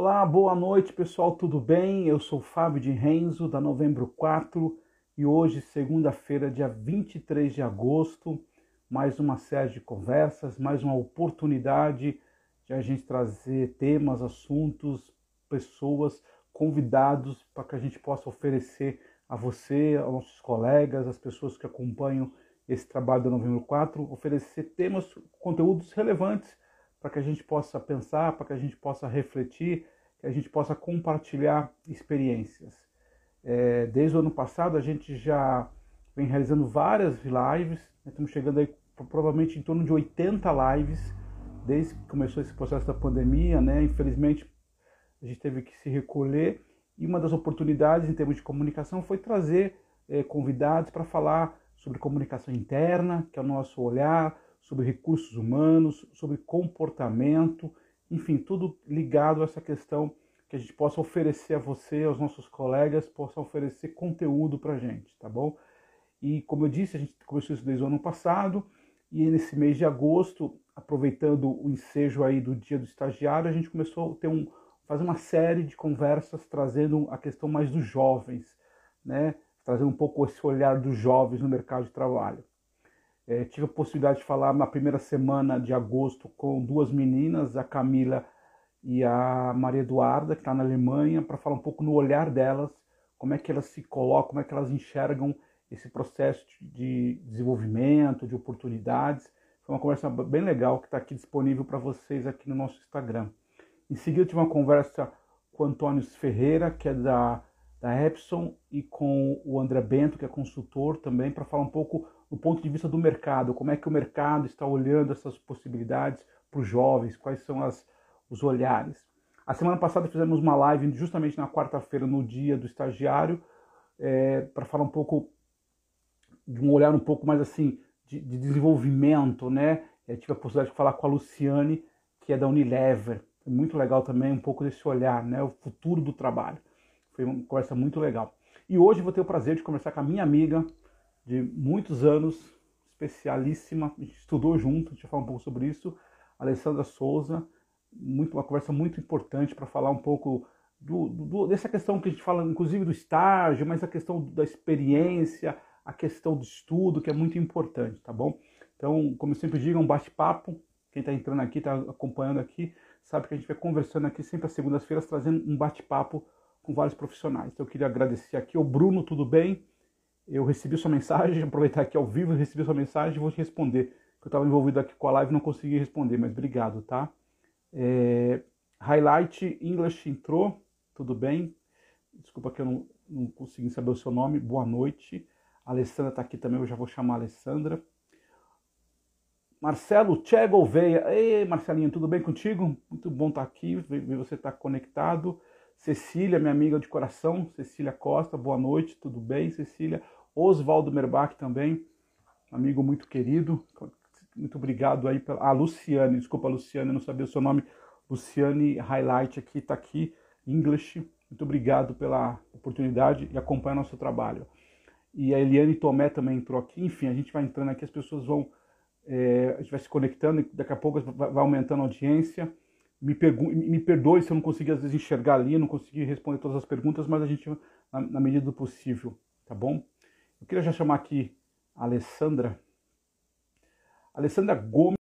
Olá, boa noite pessoal, tudo bem? Eu sou Fábio de Renzo, da Novembro 4, e hoje, segunda-feira, dia 23 de agosto, mais uma série de conversas, mais uma oportunidade de a gente trazer temas, assuntos, pessoas, convidados para que a gente possa oferecer a você, aos nossos colegas, às pessoas que acompanham esse trabalho da Novembro 4, oferecer temas, conteúdos relevantes para que a gente possa pensar, para que a gente possa refletir, que a gente possa compartilhar experiências. É, desde o ano passado a gente já vem realizando várias lives, né? estamos chegando aí provavelmente em torno de 80 lives desde que começou esse processo da pandemia, né? Infelizmente a gente teve que se recolher e uma das oportunidades em termos de comunicação foi trazer é, convidados para falar sobre comunicação interna, que é o nosso olhar, sobre recursos humanos, sobre comportamento, enfim, tudo ligado a essa questão que a gente possa oferecer a você, aos nossos colegas, possa oferecer conteúdo para a gente, tá bom? E como eu disse, a gente começou isso desde o ano passado e nesse mês de agosto, aproveitando o ensejo aí do Dia do Estagiário, a gente começou a ter um, fazer uma série de conversas trazendo a questão mais dos jovens, né? Trazendo um pouco esse olhar dos jovens no mercado de trabalho. É, tive a possibilidade de falar na primeira semana de agosto com duas meninas, a Camila e a Maria Eduarda, que está na Alemanha, para falar um pouco no olhar delas, como é que elas se colocam, como é que elas enxergam esse processo de desenvolvimento, de oportunidades. Foi uma conversa bem legal que está aqui disponível para vocês aqui no nosso Instagram. Em seguida, tive uma conversa com o Antônio Ferreira, que é da, da Epson, e com o André Bento, que é consultor também, para falar um pouco do ponto de vista do mercado, como é que o mercado está olhando essas possibilidades para os jovens, quais são as, os olhares. A semana passada fizemos uma live justamente na quarta-feira, no dia do estagiário, é, para falar um pouco de um olhar um pouco mais assim de, de desenvolvimento, né? Eu tive a possibilidade de falar com a Luciane, que é da Unilever. Foi muito legal também um pouco desse olhar, né? O futuro do trabalho. Foi uma conversa muito legal. E hoje vou ter o prazer de conversar com a minha amiga, de muitos anos, especialíssima, a gente estudou junto, a gente vai falar um pouco sobre isso, Alessandra Souza, muito, uma conversa muito importante para falar um pouco do, do, dessa questão que a gente fala, inclusive do estágio, mas a questão da experiência, a questão do estudo, que é muito importante, tá bom? Então, como eu sempre digo, é um bate-papo. Quem está entrando aqui, está acompanhando aqui, sabe que a gente vai conversando aqui sempre às segundas-feiras, trazendo um bate-papo com vários profissionais. Então, eu queria agradecer aqui ao Bruno, tudo bem? Eu recebi sua mensagem, aproveitar aqui ao vivo, recebi sua mensagem e vou te responder. Eu estava envolvido aqui com a live e não consegui responder, mas obrigado, tá? É, highlight English entrou, tudo bem? Desculpa que eu não, não consegui saber o seu nome, boa noite. A Alessandra está aqui também, eu já vou chamar a Alessandra. Marcelo Che Gouveia, ei Marcelinho, tudo bem contigo? Muito bom estar tá aqui, ver você estar tá conectado. Cecília, minha amiga de coração, Cecília Costa, boa noite, tudo bem, Cecília? Oswaldo Merbach também, amigo muito querido. Muito obrigado aí pela. Ah, Luciane, desculpa, Luciane, não sabia o seu nome. Luciane Highlight aqui, está aqui, English. Muito obrigado pela oportunidade e acompanhar nosso trabalho. E a Eliane Tomé também entrou aqui. Enfim, a gente vai entrando aqui, as pessoas vão. É, a gente vai se conectando daqui a pouco vai aumentando a audiência. Me, me perdoe se eu não consegui às vezes enxergar ali, não consegui responder todas as perguntas, mas a gente, na, na medida do possível, tá bom? Eu queria já chamar aqui a Alessandra. Alessandra Gomes.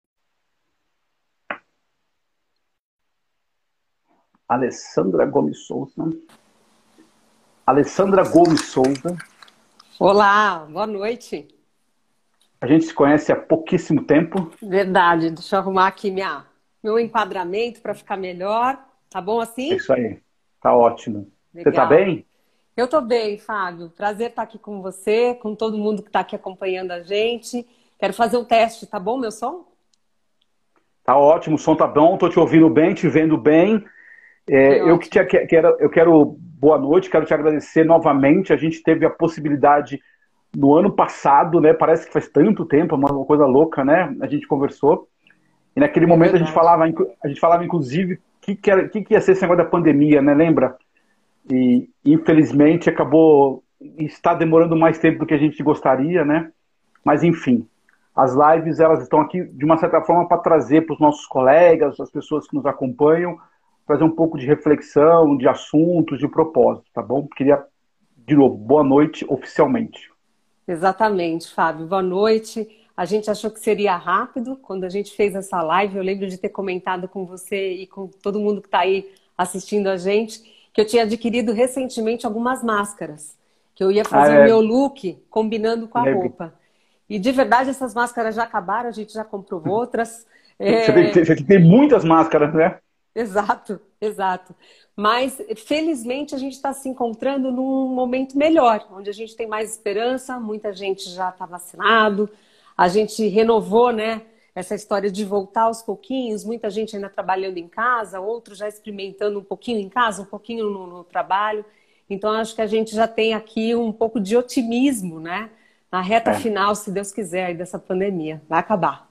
Alessandra Gomes Souza. Alessandra Gomes Souza. Olá, boa noite. A gente se conhece há pouquíssimo tempo. Verdade, deixa eu arrumar aqui minha, meu enquadramento para ficar melhor. Tá bom assim? É isso aí, tá ótimo. Legal. Você tá bem? Eu estou bem, Fábio. Prazer estar aqui com você, com todo mundo que está aqui acompanhando a gente. Quero fazer um teste, tá bom, meu som? Tá ótimo, o som tá bom, tô te ouvindo bem, te vendo bem. É, eu que te, quero, eu quero boa noite, quero te agradecer novamente. A gente teve a possibilidade no ano passado, né? Parece que faz tanto tempo, é uma coisa louca, né? A gente conversou. E naquele é momento verdade. a gente falava, a gente falava inclusive que que, que que ia ser esse negócio da pandemia, né? Lembra? E infelizmente acabou está demorando mais tempo do que a gente gostaria, né? Mas enfim, as lives elas estão aqui de uma certa forma para trazer para os nossos colegas, as pessoas que nos acompanham, trazer um pouco de reflexão, de assuntos, de propósito, tá bom? Queria, de novo, boa noite oficialmente. Exatamente, Fábio. Boa noite. A gente achou que seria rápido quando a gente fez essa live. Eu lembro de ter comentado com você e com todo mundo que está aí assistindo a gente que eu tinha adquirido recentemente algumas máscaras, que eu ia fazer ah, é. o meu look combinando com a roupa. E de verdade essas máscaras já acabaram, a gente já comprou outras. Você, é... tem, você tem muitas máscaras, né? Exato, exato. Mas, felizmente, a gente está se encontrando num momento melhor, onde a gente tem mais esperança, muita gente já está vacinado, a gente renovou, né? Essa história de voltar aos pouquinhos, muita gente ainda trabalhando em casa, outros já experimentando um pouquinho em casa, um pouquinho no, no trabalho. Então, acho que a gente já tem aqui um pouco de otimismo, né? Na reta é. final, se Deus quiser, dessa pandemia. Vai acabar.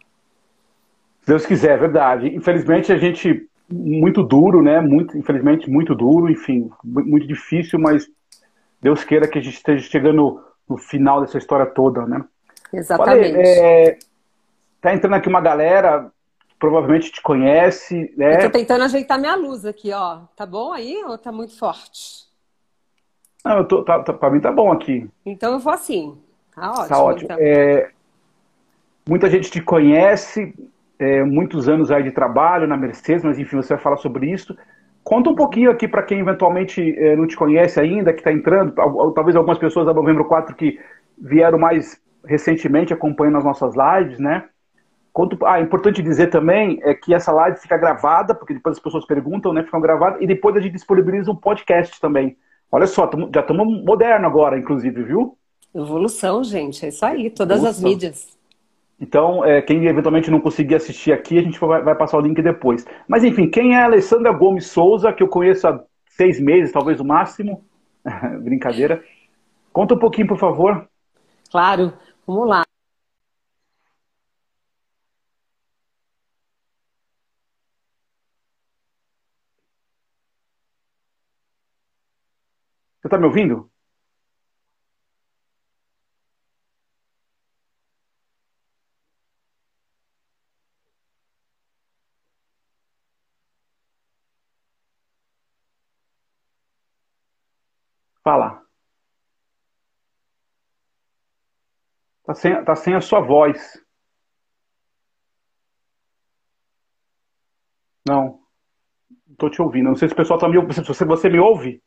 Se Deus quiser, é verdade. Infelizmente, a gente muito duro, né? Muito, infelizmente, muito duro, enfim, muito difícil, mas Deus queira que a gente esteja chegando no final dessa história toda, né? Exatamente. É, tá entrando aqui uma galera, provavelmente te conhece, né? Eu tô tentando ajeitar minha luz aqui, ó. Tá bom aí ou tá muito forte? Não, eu tô, tá, tá, pra mim tá bom aqui. Então eu vou assim. Tá ótimo. Tá ótimo. Então. É, muita gente te conhece, é, muitos anos aí de trabalho na Mercedes, mas enfim, você vai falar sobre isso. Conta um pouquinho aqui para quem eventualmente é, não te conhece ainda, que está entrando, talvez algumas pessoas da Novembro 4 que vieram mais recentemente acompanhando as nossas lives, né? Conta, ah, importante dizer também é que essa live fica gravada, porque depois as pessoas perguntam, né? Ficam gravadas, e depois a gente disponibiliza um podcast também. Olha só, já estamos moderno agora, inclusive, viu? Evolução, gente, é isso aí, todas Evolução. as mídias. Então, é, quem eventualmente não conseguir assistir aqui, a gente vai, vai, passar o link depois. Mas enfim, quem é a Alessandra Gomes Souza, que eu conheço há seis meses, talvez o máximo? Brincadeira. Conta um pouquinho, por favor. Claro, vamos lá. Está me ouvindo? Fala. Tá sem, tá sem a sua voz. Não. Estou te ouvindo. Não sei se o pessoal está me ouvindo. Você, você me ouve?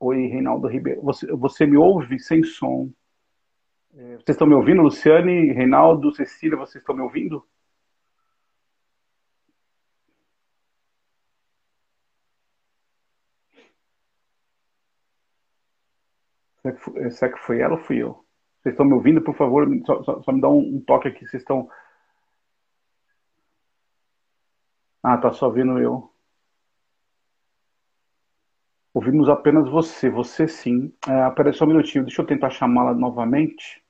Oi, Reinaldo Ribeiro. Você, você me ouve sem som? É, vocês estão me ouvindo? Luciane, Reinaldo, Cecília, vocês estão me ouvindo? Será que, foi, será que foi ela ou fui eu? Vocês estão me ouvindo? Por favor, só, só, só me dá um, um, toque aqui. Vocês estão. Ah, tá só vendo eu. Ouvimos apenas você. Você sim. É, um minutinho. Deixa eu tentar chamá-la novamente.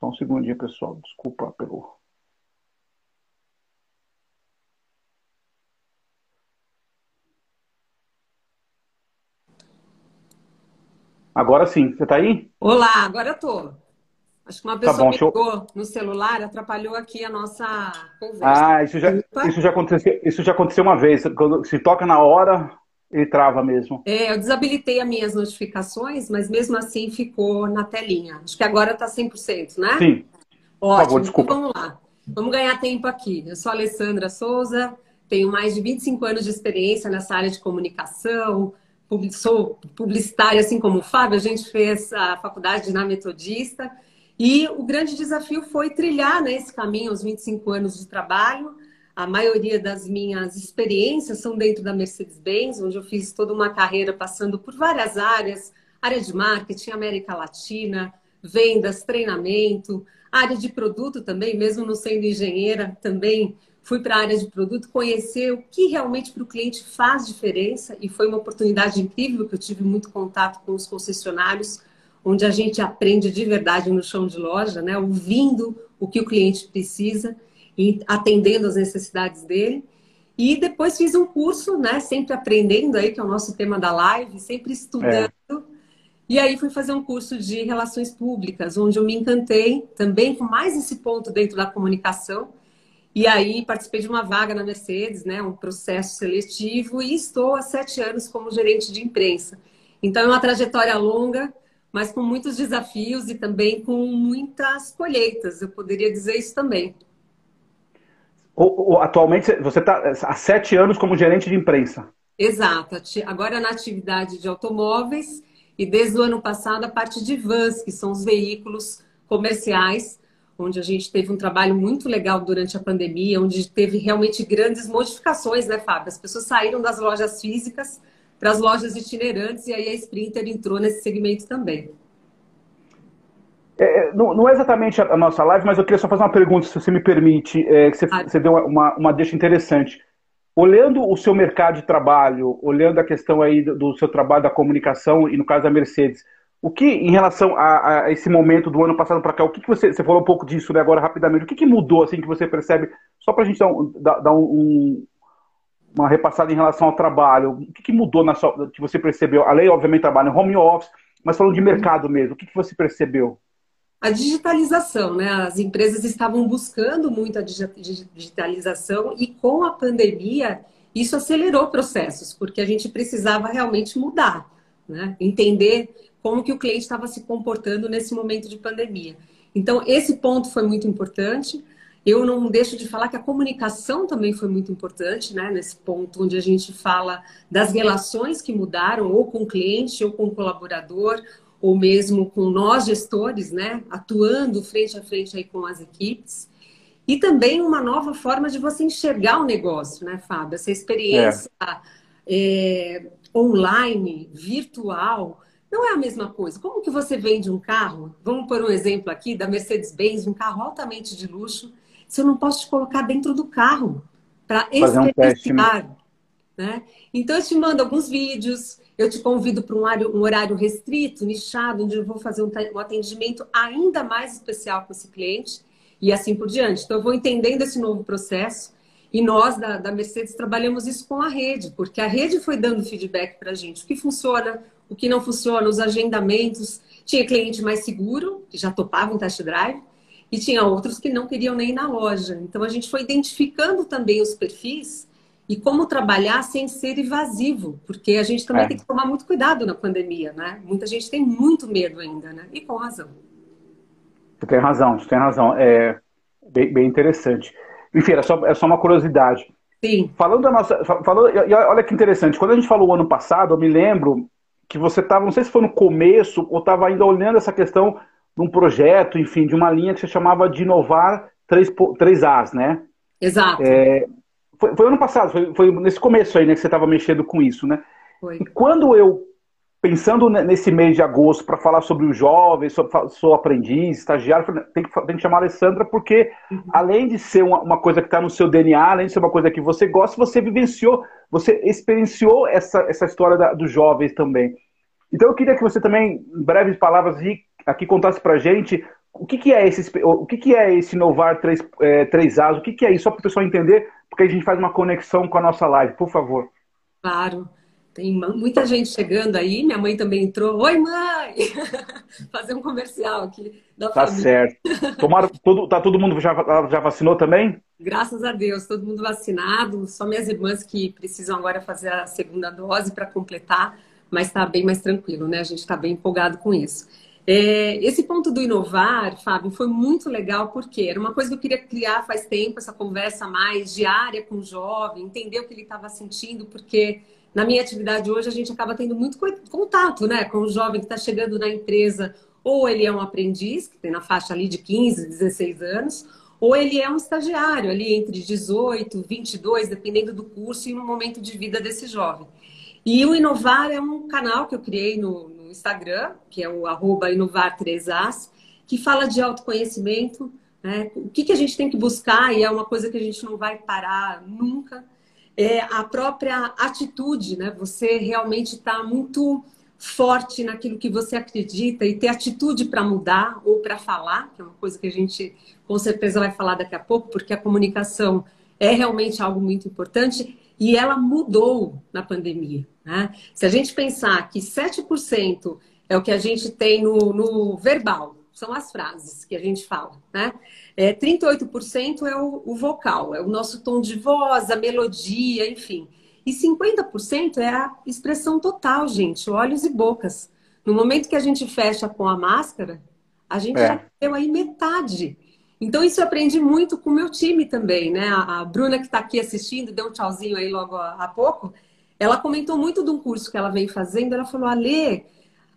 Só um segundinho, pessoal. Desculpa pelo. Agora sim, você está aí? Olá, agora eu tô. Acho que uma tá pessoa tá bom, ligou eu... no celular, atrapalhou aqui a nossa conversa. Ah, isso já, isso já, aconteceu, isso já aconteceu uma vez. Quando se toca na hora, ele trava mesmo. É, eu desabilitei as minhas notificações, mas mesmo assim ficou na telinha. Acho que agora está 100%, né? Sim. Ótimo, favor, desculpa. Então vamos lá. Vamos ganhar tempo aqui. Eu sou a Alessandra Souza, tenho mais de 25 anos de experiência nessa área de comunicação, sou publicitária, assim como o Fábio, a gente fez a faculdade na Metodista. E o grande desafio foi trilhar né, esse caminho aos 25 anos de trabalho. A maioria das minhas experiências são dentro da Mercedes-Benz, onde eu fiz toda uma carreira passando por várias áreas, área de marketing, América Latina, vendas, treinamento, área de produto também, mesmo não sendo engenheira, também fui para a área de produto, conhecer o que realmente para o cliente faz diferença e foi uma oportunidade incrível que eu tive muito contato com os concessionários, onde a gente aprende de verdade no chão de loja, né? ouvindo o que o cliente precisa e atendendo as necessidades dele. E depois fiz um curso, né? sempre aprendendo aí, que é o nosso tema da live, sempre estudando. É. E aí fui fazer um curso de relações públicas, onde eu me encantei também com mais esse ponto dentro da comunicação. E aí participei de uma vaga na Mercedes, né, um processo seletivo, e estou há sete anos como gerente de imprensa. Então é uma trajetória longa, mas com muitos desafios e também com muitas colheitas, eu poderia dizer isso também. Atualmente você está há sete anos como gerente de imprensa. Exato. Agora na atividade de automóveis e desde o ano passado, a parte de vans, que são os veículos comerciais, onde a gente teve um trabalho muito legal durante a pandemia, onde teve realmente grandes modificações, né, Fábio? As pessoas saíram das lojas físicas para as lojas itinerantes e aí a Sprinter entrou nesse segmento também. É, é não, não, é exatamente a nossa live, mas eu queria só fazer uma pergunta, se você me permite, é, que você, ah. você deu uma, uma deixa interessante olhando o seu mercado de trabalho, olhando a questão aí do, seu trabalho da comunicação e no caso da Mercedes, o que, em relação a, a esse momento do ano passado para cá, o que, que você, você falou um pouco disso né, agora rapidamente, o que, que mudou assim que você percebe, só para a gente dar, um, dar um, uma repassada em relação ao trabalho, o que, que mudou na sua, que você percebeu, além, obviamente, trabalho em home office, mas falando de mercado mesmo, o que, que você percebeu? a digitalização, né? As empresas estavam buscando muito a digitalização e com a pandemia isso acelerou processos, porque a gente precisava realmente mudar, né? Entender como que o cliente estava se comportando nesse momento de pandemia. Então, esse ponto foi muito importante. Eu não deixo de falar que a comunicação também foi muito importante, né? Nesse ponto onde a gente fala das relações que mudaram, ou com o cliente, ou com o colaborador, ou mesmo com nós gestores, né, atuando frente a frente aí com as equipes. E também uma nova forma de você enxergar o negócio, né, Fábio? Essa experiência é. É, online, virtual, não é a mesma coisa. Como que você vende um carro? Vamos por um exemplo aqui da Mercedes-Benz, um carro altamente de luxo. Se eu não posso te colocar dentro do carro para experienciar, um né? né? Então eu te mando alguns vídeos, eu te convido para um horário, um horário restrito, nichado, onde eu vou fazer um, um atendimento ainda mais especial com esse cliente e assim por diante. Então, eu vou entendendo esse novo processo e nós, da, da Mercedes, trabalhamos isso com a rede, porque a rede foi dando feedback para a gente. O que funciona, o que não funciona, os agendamentos. Tinha cliente mais seguro, que já topava um test drive, e tinha outros que não queriam nem ir na loja. Então, a gente foi identificando também os perfis e como trabalhar sem ser invasivo, porque a gente também é. tem que tomar muito cuidado na pandemia, né? Muita gente tem muito medo ainda, né? E com razão. Você tem razão, você tem razão. É bem, bem interessante. Enfim, é só, é só uma curiosidade. Sim. Falando da nossa. Falando, olha que interessante, quando a gente falou o ano passado, eu me lembro que você estava, não sei se foi no começo, ou estava ainda olhando essa questão de um projeto, enfim, de uma linha que você chamava de inovar 3, 3As, né? Exato. É, foi, foi ano passado, foi, foi, nesse começo aí, né, que você estava mexendo com isso, né? Foi. E quando eu, pensando nesse mês de agosto, para falar sobre os jovens, sobre, sou aprendiz, estagiário, tem que, tem que chamar a Alessandra, porque uhum. além de ser uma, uma coisa que está no seu DNA, além de ser uma coisa que você gosta, você vivenciou, você experienciou essa, essa história da, dos jovens também. Então eu queria que você também, em breves palavras, aqui contasse para gente o que, que é esse o que, que é esse inovar 3, é, 3As, o que, que é isso, só para o pessoal entender porque a gente faz uma conexão com a nossa live, por favor. Claro. Tem muita gente chegando aí, minha mãe também entrou. Oi, mãe! Fazer um comercial aqui da tá família. certo. Tomara, todo, tá todo mundo já, já vacinou também? Graças a Deus, todo mundo vacinado. Só minhas irmãs que precisam agora fazer a segunda dose para completar, mas está bem mais tranquilo, né? A gente está bem empolgado com isso. É, esse ponto do inovar, Fábio, foi muito legal porque era uma coisa que eu queria criar faz tempo, essa conversa mais diária com o jovem, entender o que ele estava sentindo, porque na minha atividade hoje a gente acaba tendo muito contato né, com o jovem que está chegando na empresa, ou ele é um aprendiz, que tem na faixa ali de 15, 16 anos, ou ele é um estagiário ali entre 18, 22, dependendo do curso e no momento de vida desse jovem. E o Inovar é um canal que eu criei no, Instagram, que é o arroba inovar3as, que fala de autoconhecimento, né? o que, que a gente tem que buscar, e é uma coisa que a gente não vai parar nunca, é a própria atitude, né? Você realmente está muito forte naquilo que você acredita e ter atitude para mudar ou para falar, que é uma coisa que a gente com certeza vai falar daqui a pouco, porque a comunicação é realmente algo muito importante e ela mudou na pandemia. Né? Se a gente pensar que 7% é o que a gente tem no, no verbal, são as frases que a gente fala, né? É, 38% é o, o, vocal, é o nosso tom de voz, a melodia, enfim. E 50% é a expressão total, gente, olhos e bocas. No momento que a gente fecha com a máscara, a gente é. já deu aí metade. Então, isso eu aprendi muito com o meu time também, né? A, a Bruna, que está aqui assistindo, deu um tchauzinho aí logo há pouco, ela comentou muito de um curso que ela vem fazendo. Ela falou: Alê,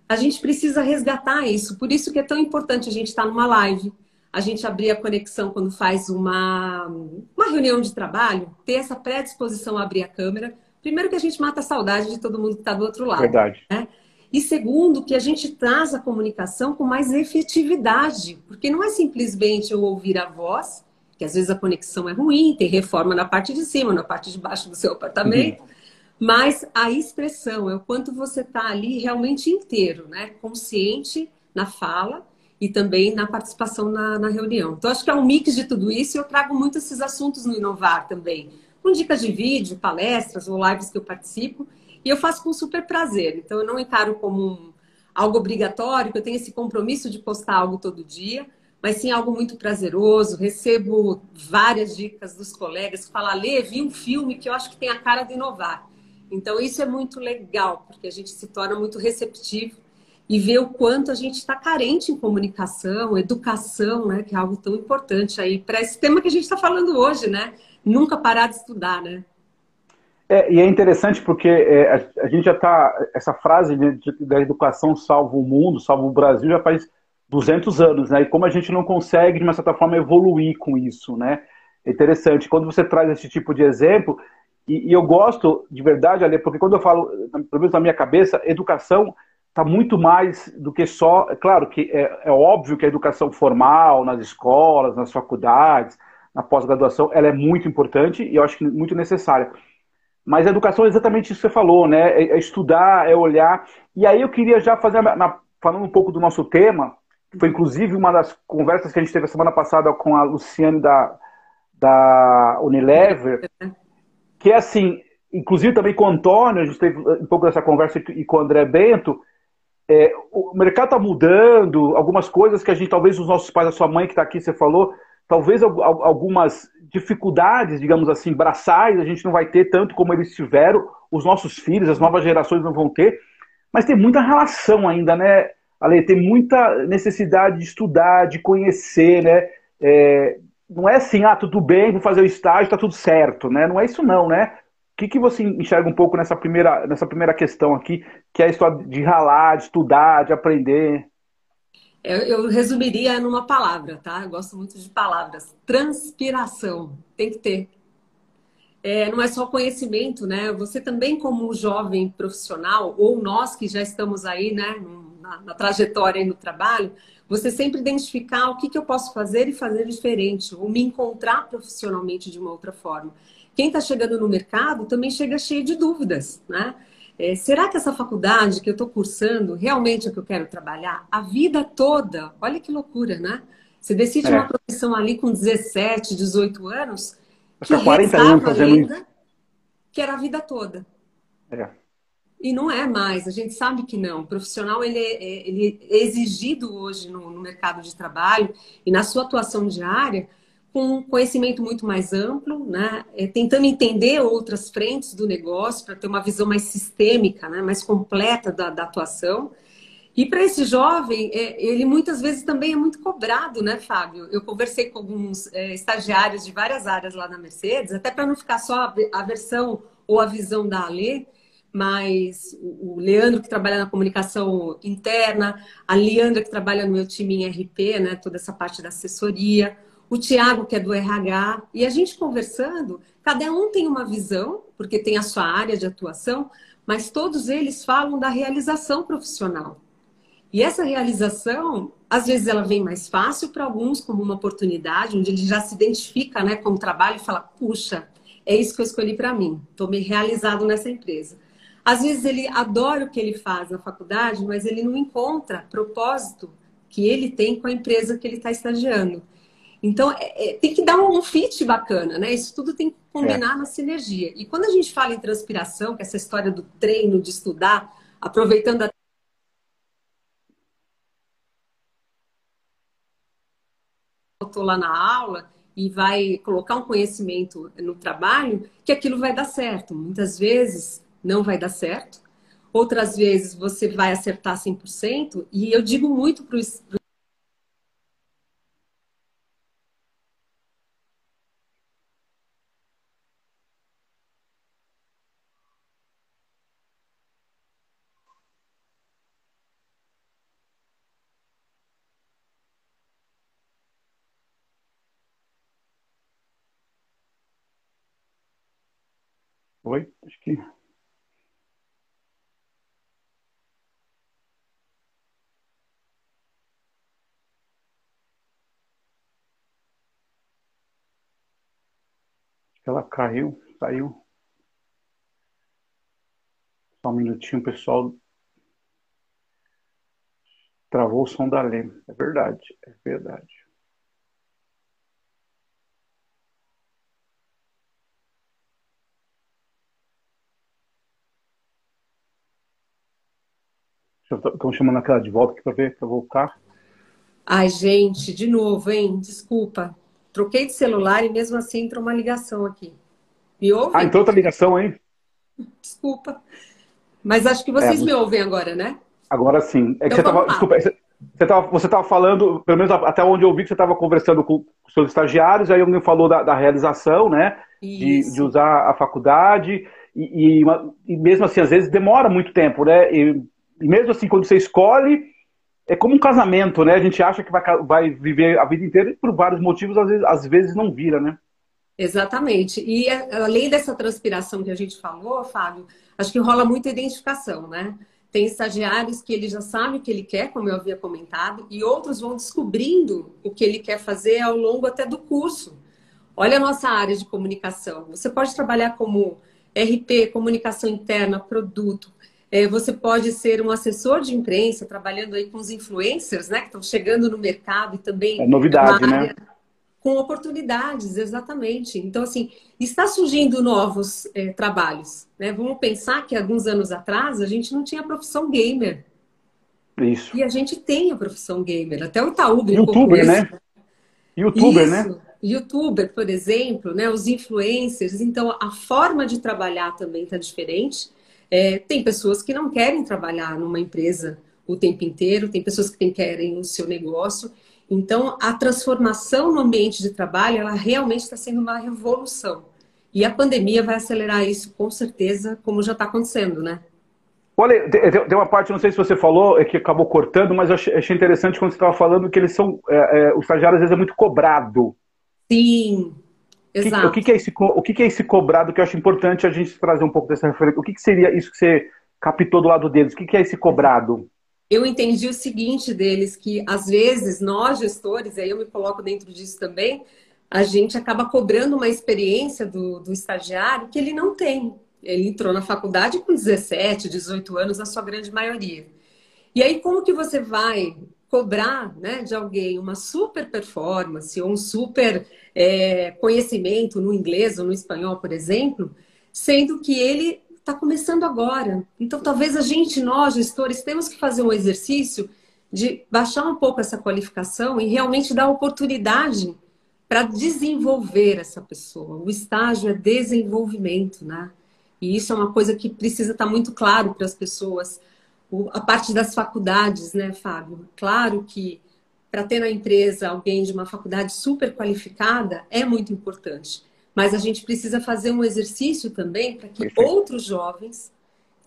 a gente precisa resgatar isso. Por isso que é tão importante a gente estar numa live, a gente abrir a conexão quando faz uma, uma reunião de trabalho, ter essa predisposição a abrir a câmera. Primeiro que a gente mata a saudade de todo mundo que está do outro lado. Verdade. Né? E segundo, que a gente traz a comunicação com mais efetividade, porque não é simplesmente eu ouvir a voz, que às vezes a conexão é ruim, tem reforma na parte de cima, na parte de baixo do seu apartamento, uhum. Mas a expressão é o quanto você está ali realmente inteiro, né? Consciente na fala e também na participação na, na reunião. Então, acho que é um mix de tudo isso e eu trago muito esses assuntos no Inovar também, com dicas de vídeo, palestras ou lives que eu participo e eu faço com super prazer. Então, eu não encaro como um, algo obrigatório, que eu tenho esse compromisso de postar algo todo dia, mas sim algo muito prazeroso. Recebo várias dicas dos colegas que falam, Lê, vi um filme que eu acho que tem a cara de inovar. Então, isso é muito legal, porque a gente se torna muito receptivo e vê o quanto a gente está carente em comunicação, educação, né, que é algo tão importante aí para esse tema que a gente está falando hoje, né? Nunca parar de estudar, né? É, e é interessante porque é, a, a, gente já está. Essa frase de, de, da educação salva o mundo, salva o Brasil, já faz 200 anos, né? E como a gente não consegue, de uma certa forma, evoluir com isso, né? É interessante. Quando você traz esse tipo de exemplo, e, e eu gosto de verdade, Ali, porque quando eu falo, pelo menos na minha cabeça, educação está muito mais do que só. É claro que é, é óbvio que a educação formal, nas escolas, nas faculdades, na pós-graduação, ela é muito importante e eu acho que muito necessária mas a educação é exatamente isso que você falou, né? É, é estudar, é olhar. E aí eu queria já fazer, na, falando um pouco do nosso tema, foi inclusive uma das conversas que a gente teve a semana passada com a Luciane da, da Unilever, que é assim, inclusive também com o Antônio, a gente teve um pouco dessa conversa e com o André Bento, é, o mercado está mudando, algumas coisas que a gente, talvez os nossos pais, a sua mãe que está aqui, você falou, talvez algumas dificuldades, digamos assim, braçais, a gente não vai ter tanto como eles tiveram, os nossos filhos, as novas gerações não vão ter, mas tem muita relação ainda, né, Ale? Tem muita necessidade de estudar, de conhecer, né? É, não é assim, ah, tudo bem, vou fazer o estágio, tá tudo certo, né? Não é isso não, né? O que, que você enxerga um pouco nessa primeira, nessa primeira questão aqui, que é a história de ralar, de estudar, de aprender? Eu, eu, resumiria numa palavra, tá? Eu gosto muito de palavras. Transpiração. Tem que ter. É, não é só conhecimento, né? Você também, como jovem profissional, ou nós que já estamos aí, né, na, na trajetória e no trabalho, você sempre identificar o que, que eu posso fazer e fazer diferente, ou me encontrar profissionalmente de uma outra forma. Quem está chegando no mercado também chega cheio de dúvidas, né? É, será que essa faculdade que eu estou cursando realmente é o que eu quero trabalhar? A vida toda. Olha que loucura, né? Você decide é. uma profissão ali com 17, 18 anos, que 40 anos fazendo ainda, isso. que era a vida toda. É. E não é mais, a gente sabe que não. O profissional ele é, ele é exigido hoje no, no mercado de trabalho e na sua atuação diária com um conhecimento muito mais amplo, né? É, tentando entender outras frentes do negócio para ter uma visão mais sistêmica, né? mais completa da, da atuação. E para esse jovem, é, ele muitas vezes também é muito cobrado, né, Fábio? Eu conversei com alguns é, estagiários de várias áreas lá na Mercedes, até para não ficar só a versão ou a visão da Alê, mas o Leandro, que trabalha na comunicação interna, a Leandra, que trabalha no meu time em RP, né, toda essa parte da assessoria, o Tiago, que é do RH, e a gente conversando, cada um tem uma visão, porque tem a sua área de atuação, mas todos eles falam da realização profissional. E essa realização, às vezes ela vem mais fácil para alguns, como uma oportunidade, onde ele já se identifica né, com o trabalho e fala: puxa, é isso que eu escolhi para mim, estou me realizado nessa empresa. Às vezes ele adora o que ele faz na faculdade, mas ele não encontra propósito que ele tem com a empresa que ele está estagiando. Então, é, é, tem que dar um, fit bacana, né? Isso tudo tem que combinar é. na sinergia. E quando a gente fala em transpiração, que é essa história do treino, de estudar, aproveitando a estou lá na aula e vai colocar um conhecimento no trabalho, que aquilo vai dar certo. Muitas vezes não vai dar certo, outras vezes você vai acertar 100%, e eu digo muito para Oi? Acho que. Acho que ela caiu, saiu. Só um minutinho, pessoal. Travou o som da Lê. É verdade, é verdade. Estão chamando aquela de volta aqui para ver, para voltar. Ai, gente, de novo, hein? Desculpa. Troquei de celular e mesmo assim entrou uma ligação aqui. Me ouve? Ah, entrou outra ligação, hein? Desculpa. Mas acho que vocês é, me ouvem agora, né? Agora sim. É que então, você tava, desculpa, você estava você tava falando, pelo menos até onde eu vi que você estava conversando com os seus estagiários, aí alguém falou da, da realização, né? De, de, usar a faculdade, e, e, e, mesmo assim, às vezes demora muito tempo, né? E e mesmo assim, quando você escolhe, é como um casamento, né? A gente acha que vai, vai viver a vida inteira e por vários motivos, às vezes, às vezes não vira, né? Exatamente. E é, além dessa transpiração que a gente falou, Fábio, acho que rola muita identificação, né? Tem estagiários que ele já sabe o que ele quer, como eu havia comentado, e outros vão descobrindo o que ele quer fazer ao longo até do curso. Olha a nossa área de comunicação. Você pode trabalhar como RP, comunicação interna, produto, é, você pode ser um assessor de imprensa, trabalhando aí com os influencers, né? Que estão chegando no mercado e também... É novidade, né? Com oportunidades, exatamente. Então, assim, está surgindo novos é, trabalhos, né? Vamos pensar que alguns anos atrás a gente não tinha a profissão gamer. Isso. E a gente tem a profissão gamer. Até o Itaú Youtuber, né? Youtuber, né? Isso. né? Youtuber, por exemplo, né? Os influencers. Então, a forma de trabalhar também está diferente. É, tem pessoas que não querem trabalhar numa empresa o tempo inteiro, tem pessoas que querem o seu negócio. Então, a transformação no ambiente de trabalho, ela realmente está sendo uma revolução. E a pandemia vai acelerar isso, com certeza, como já está acontecendo, né? Olha, tem uma parte, não sei se você falou, é que acabou cortando, mas eu achei interessante quando você estava falando que eles são, é, é, o estagiário às vezes é muito cobrado. Sim, Exato. O que, o que, é esse, o que, é esse cobrado que eu acho importante a gente trazer um pouco dessa referência? O que, que seria isso que você captou do lado deles? O que, que é esse cobrado? Eu entendi o seguinte deles, que às vezes nós gestores, aí eu me coloco dentro disso também, a gente acaba cobrando uma experiência do, do estagiário que ele não tem. Ele entrou na faculdade com 17, 18 anos, a sua grande maioria. E aí, como que você vai cobrar né, de alguém uma super performance ou um super é, conhecimento no inglês ou no espanhol, por exemplo, sendo que ele está começando agora. Então, talvez a gente, nós, gestores, temos que fazer um exercício de baixar um pouco essa qualificação e realmente dar oportunidade para desenvolver essa pessoa. O estágio é desenvolvimento, né? E isso é uma coisa que precisa estar tá muito claro para as pessoas a parte das faculdades, né, Fábio? Claro que para ter na empresa alguém de uma faculdade super qualificada é muito importante. Mas a gente precisa fazer um exercício também para que Perfeito. outros jovens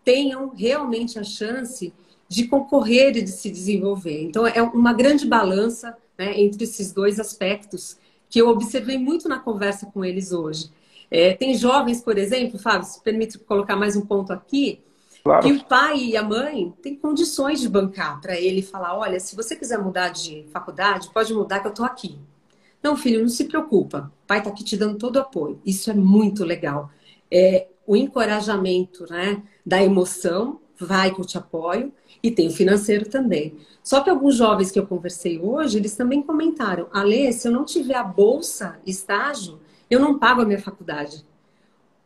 tenham realmente a chance de concorrer e de se desenvolver. Então, é uma grande balança né, entre esses dois aspectos que eu observei muito na conversa com eles hoje. É, tem jovens, por exemplo, Fábio, se permite colocar mais um ponto aqui, Claro. Que o pai e a mãe têm condições de bancar para ele falar: olha, se você quiser mudar de faculdade, pode mudar que eu estou aqui. Não, filho, não se preocupa. Pai está aqui te dando todo o apoio. Isso é muito legal. É, o encorajamento né, da emoção, vai que eu te apoio, e tem o financeiro também. Só que alguns jovens que eu conversei hoje, eles também comentaram: Ale, se eu não tiver a bolsa estágio, eu não pago a minha faculdade.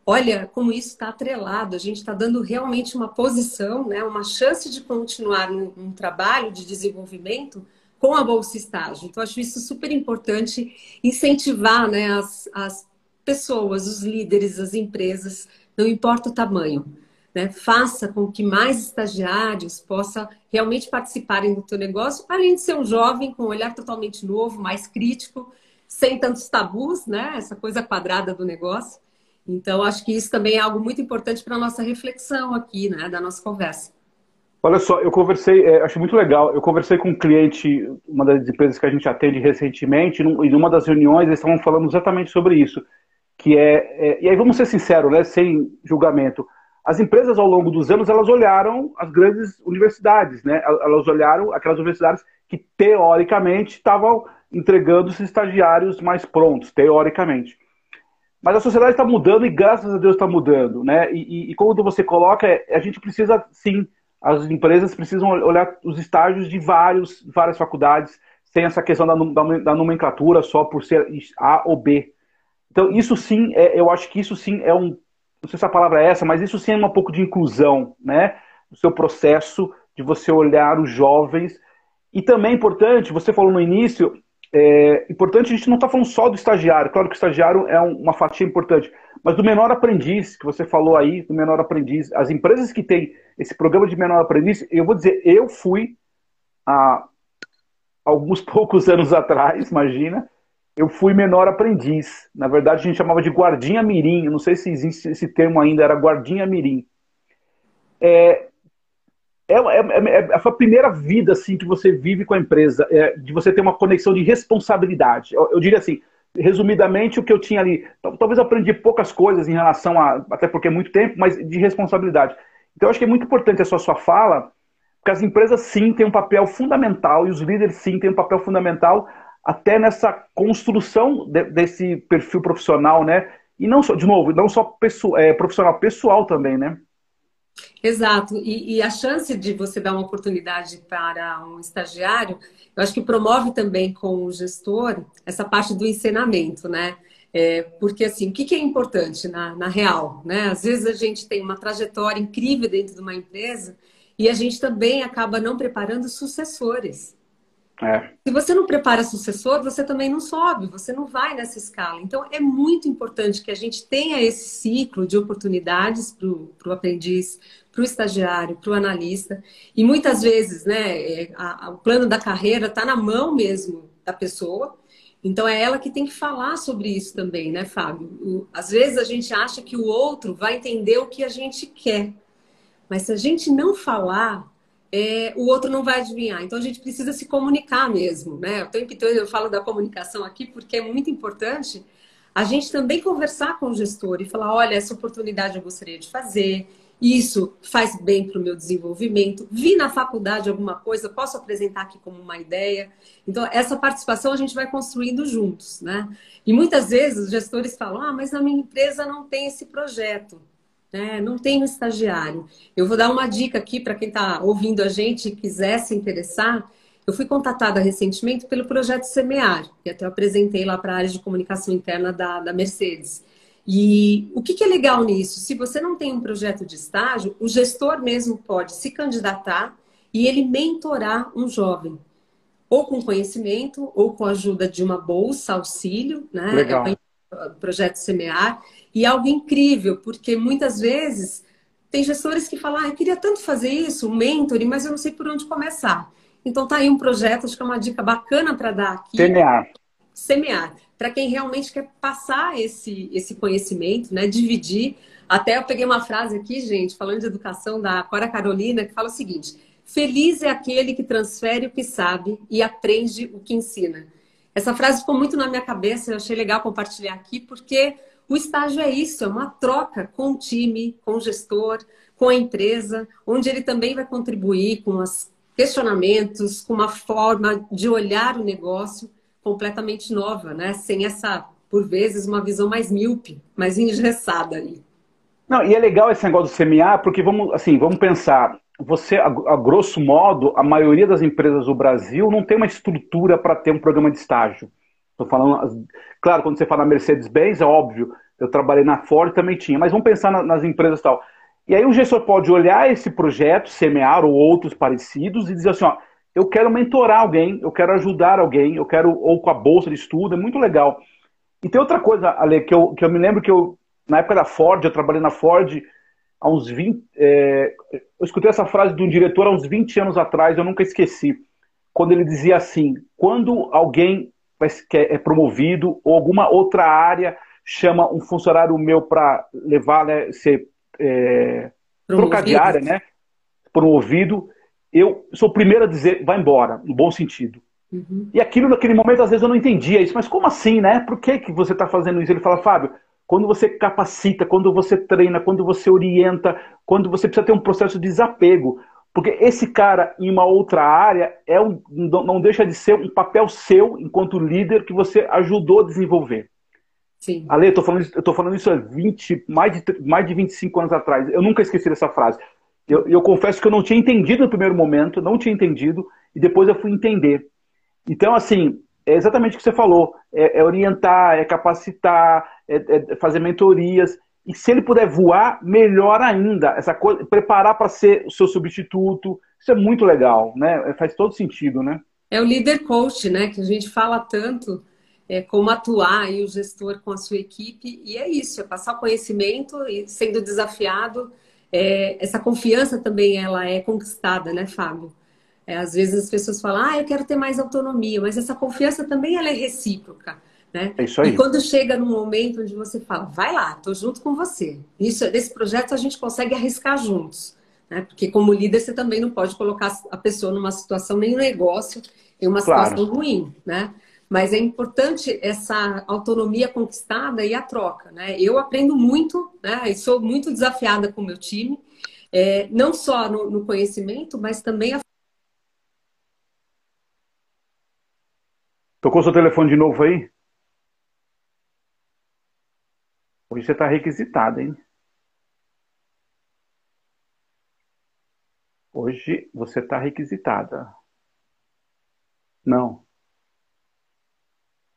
Olha como isso está atrelado, a gente está dando realmente uma posição, né, uma chance de continuar um, um trabalho de desenvolvimento com a Bolsa Estágio. Então, acho isso super importante, incentivar né, as, as pessoas, os líderes, as empresas, não importa o tamanho. Né? Faça com que mais estagiários possam realmente participarem do teu negócio, além de ser um jovem com um olhar totalmente novo, mais crítico, sem tantos tabus, né? essa coisa quadrada do negócio. Então, acho que isso também é algo muito importante para a nossa reflexão aqui, né, da nossa conversa. Olha só, eu conversei, é, acho muito legal, eu conversei com um cliente, uma das empresas que a gente atende recentemente, e numa das reuniões eles estavam falando exatamente sobre isso, que é, é, e aí vamos ser sinceros, né, sem julgamento, as empresas ao longo dos anos, elas olharam as grandes universidades, né, elas olharam aquelas universidades que teoricamente estavam entregando os estagiários mais prontos, teoricamente. Mas a sociedade está mudando e graças a Deus está mudando, né? E, e, e, quando você coloca, é, a gente precisa sim, as empresas precisam olhar os estágios de vários, várias faculdades, sem essa questão da, da, da nomenclatura só por ser A ou B. Então isso sim, é, eu acho que isso sim é um, não sei se a palavra é essa, mas isso sim é um pouco de inclusão, né? O seu processo de você olhar os jovens e também é importante, você falou no início, é importante a gente não está falando só do estagiário, claro que o estagiário é uma fatia importante, mas do menor aprendiz, que você falou aí, do menor aprendiz, as empresas que têm esse programa de menor aprendiz, eu vou dizer, eu fui há alguns poucos anos atrás, imagina, eu fui menor aprendiz. Na verdade, a gente chamava de guardinha mirim, eu não sei se existe esse termo ainda, era guardinha mirim. É, é, é, é, é, a primeira vida assim que você vive com a empresa, é, de você ter uma conexão de responsabilidade. Eu, eu, diria assim, resumidamente, o que eu tinha ali, talvez aprendi poucas coisas em relação a, até porque é muito tempo, mas de responsabilidade. Então, eu acho que é muito importante essa sua fala, porque as empresas sim têm um papel fundamental e os líderes sim têm um papel fundamental até nessa construção de, desse perfil profissional, né? E não só, de novo, não só pessoal, é, profissional, pessoal também, né? Exato. E, e, a chance de você dar uma oportunidade para um estagiário, eu acho que promove também com o gestor essa parte do ensinamento, né? É, porque, assim, o que, que é importante na, na real, né? Às vezes a gente tem uma trajetória incrível dentro de uma empresa e a gente também acaba não preparando sucessores. É. Se você não prepara sucessor, você também não sobe, você não vai nessa escala. Então, é muito importante que a gente tenha esse ciclo de oportunidades para o aprendiz, para o estagiário, para o analista. E muitas vezes, né, é, a, a, o plano da carreira está na mão mesmo da pessoa. Então, é ela que tem que falar sobre isso também, né, Fábio? O, às vezes a gente acha que o outro vai entender o que a gente quer. Mas se a gente não falar, é, o outro não vai adivinhar. Então a gente precisa se comunicar mesmo, né? O tempo todo eu falo da comunicação aqui porque é muito importante a gente também conversar com o gestor e falar, olha, essa oportunidade eu gostaria de fazer, isso faz bem para o meu desenvolvimento. Vi na faculdade alguma coisa, posso apresentar aqui como uma ideia. Então, essa participação a gente vai construindo juntos, né? E muitas vezes os gestores falam, ah, mas na minha empresa não tem esse projeto né? não tem um estagiário. Eu vou dar uma dica aqui para quem está ouvindo a gente e quiser se interessar. Eu fui contatada recentemente pelo projeto Semear, que até eu apresentei lá para a área de comunicação interna da, da Mercedes. E o que, que, é legal nisso? Se você não tem um projeto de estágio, o gestor mesmo pode se candidatar e ele mentorar um jovem, ou com conhecimento, ou com a ajuda de uma bolsa, auxílio, né? Legal. É o projeto Semear. E é algo incrível, porque muitas vezes tem gestores que falam, ah, eu queria tanto fazer isso, um mentoring, mas eu não sei por onde começar. Então tá aí um projeto, acho que é uma dica bacana para dar aqui. Semear. Semear. Para quem realmente quer passar esse, esse conhecimento, né? Dividir. Até eu peguei uma frase aqui, gente, falando de educação da Cora Carolina, que fala o seguinte: Feliz é aquele que transfere o que sabe e aprende o que ensina. Essa frase ficou muito na minha cabeça, eu achei legal compartilhar aqui, porque o estágio é isso, é uma troca com o time, com o gestor, com a empresa, onde ele também vai contribuir com os questionamentos, com uma forma de olhar o negócio completamente nova, né? Sem essa, por vezes, uma visão mais míope, mais engessada ali. Não, e é legal esse negócio de semear, porque vamos, assim, vamos pensar, você, a, a grosso modo, a maioria das empresas do Brasil não tem uma estrutura para ter um programa de estágio. Estou falando, claro, quando você fala Mercedes-Benz, é óbvio, eu trabalhei na Ford também tinha, mas vamos pensar na, nas empresas tal. E aí o gestor pode olhar esse projeto, semear ou outros parecidos e dizer assim, ó, eu quero mentorar alguém, eu quero ajudar alguém, eu quero, ou com a bolsa de estudo, é muito legal. E tem outra coisa, Ale, que eu, que eu me lembro que eu, na época da Ford, eu trabalhei na Ford há uns 20. É, eu escutei essa frase de um diretor há uns 20 anos atrás, eu nunca esqueci. Quando ele dizia assim: quando alguém é promovido ou alguma outra área chama um funcionário meu para levar, né, ser é, trocar de área, né, promovido, eu sou o primeiro a dizer vai embora, no bom sentido. Uhum. E aquilo naquele momento às vezes eu não entendia isso, mas como assim, né? Por que que você está fazendo isso? Ele fala, Fábio, quando você capacita, quando você treina, quando você orienta, quando você precisa ter um processo de desapego. Porque esse cara, em uma outra área, é um, não deixa de ser um papel seu, enquanto líder, que você ajudou a desenvolver. Sim. Ale, eu tô falando, eu tô falando isso há 20, mais, de, mais de 25 anos atrás. Eu nunca esqueci dessa frase. Eu, eu confesso que eu não tinha entendido no primeiro momento, não tinha entendido, e depois eu fui entender. Então, assim, é exatamente o que você falou: é, é orientar, é capacitar, é, é, fazer mentorias. E se ele puder voar, melhor ainda. Essa coisa, preparar para ser o seu substituto. Isso é muito legal, né? Faz todo sentido, né? É o líder coach, né? Que a gente fala tanto é, como atuar e o gestor com a sua equipe. E é isso, é passar conhecimento e sendo desafiado. É, essa confiança também ela é conquistada, né, Fábio? É, às vezes as pessoas falam, ah, eu quero ter mais autonomia, mas essa confiança também ela é recíproca. Né? É isso aí. E quando chega num momento onde você fala, vai lá, estou junto com você. Isso, desse projeto a gente consegue arriscar juntos. Né? Porque como líder você também não pode colocar a pessoa numa situação, nem um negócio, em uma situação claro. ruim. Né? Mas é importante essa autonomia conquistada e a troca. Né? Eu aprendo muito né? e sou muito desafiada com o meu time, é, não só no, no conhecimento, mas também a Tocou seu telefone de novo aí? Hoje você está requisitado, hein? Hoje você está requisitada. Não.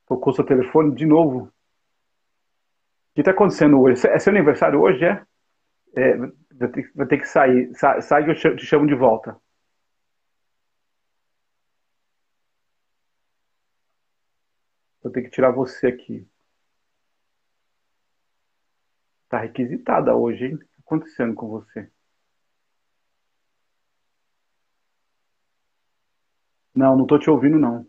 Tocou seu telefone de novo. O que está acontecendo hoje? É seu aniversário hoje, é? é vai, ter, que sair. Sa, sai que eu te chamo de volta. Vou ter que tirar você aqui. Tá requisitada hoje, hein? O que tá acontecendo com você? Não, não tô te ouvindo, não.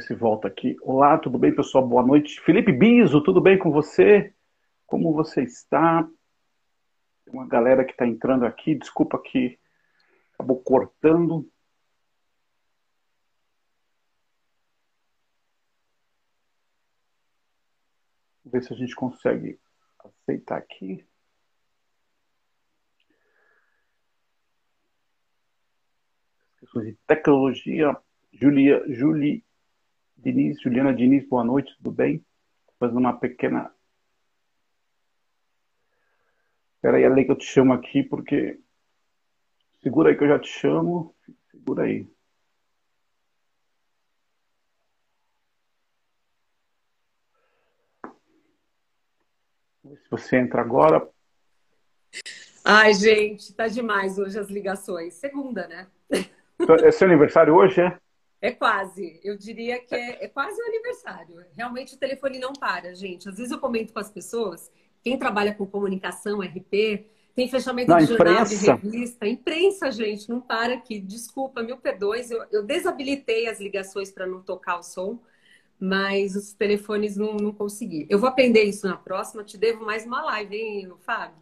Se volta aqui. Olá, tudo bem, pessoal? Boa noite. Felipe Biso, tudo bem com você? Como você está? Tem uma galera que está entrando aqui, desculpa que acabou cortando. Ver se a gente consegue aceitar aqui. Questões de tecnologia. Julia, Julie Diniz, Juliana Diniz, boa noite, tudo bem? Fazendo uma pequena. Espera aí, Ale, que eu te chamo aqui, porque. Segura aí que eu já te chamo. Segura aí. Se você entra agora. Ai, gente, tá demais hoje as ligações. Segunda, né? É seu aniversário hoje, é? É quase. Eu diria que é, é, quase um aniversário. Realmente o telefone não para, gente. Às vezes eu comento com as pessoas, quem trabalha com comunicação, RP, tem fechamento de jornal, de revista. Imprensa, gente, não para aqui. Desculpa, mil perdões. Eu, eu desabilitei as ligações para não tocar o som, mas os telefones não, não consegui. Eu vou aprender isso na próxima. Te devo mais uma live, hein, Fábio?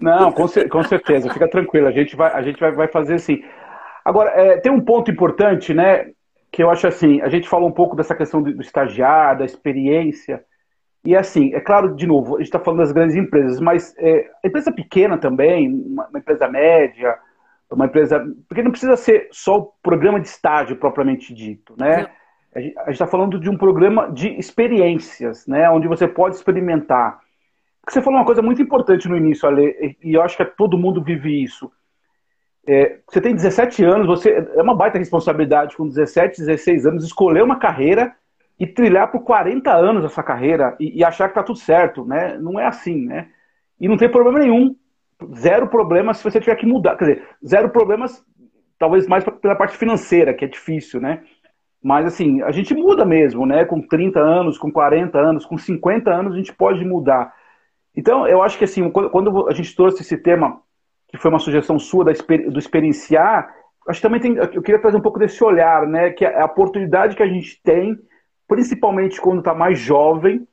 Não, com, com certeza. Fica tranquilo. A gente vai, a gente vai, vai fazer assim. Agora, é, tem um ponto importante, né? Que eu acho assim, a gente falou um pouco dessa questão do estagiário, da experiência, e assim, é claro, de novo, a gente está falando das grandes empresas, mas é, a empresa pequena também, uma, uma, empresa média, uma empresa. Porque não precisa ser só o programa de estágio propriamente dito, né? A gente está falando de um programa de experiências, né? Onde você pode experimentar. Você falou uma coisa muito importante no início, Ale, e eu acho que todo mundo vive isso. É, você tem 17 anos, você é uma baita responsabilidade com 17, 16 anos escolher uma carreira e trilhar por 40 anos essa carreira e, e achar que tá tudo certo, né? Não é assim, né? E não tem problema nenhum. Zero problemas se você tiver que mudar. Quer dizer, zero problemas, talvez mais pela parte financeira, que é difícil, né? Mas assim, a gente muda mesmo, né? Com 30 anos, com 40 anos, com 50 anos, a gente pode mudar. Então, eu acho que assim, quando a gente trouxe esse tema que foi uma sugestão sua da, do experienciar, acho que também tem, eu queria trazer um pouco desse olhar, né, que é a oportunidade que a gente tem, principalmente quando está mais jovem,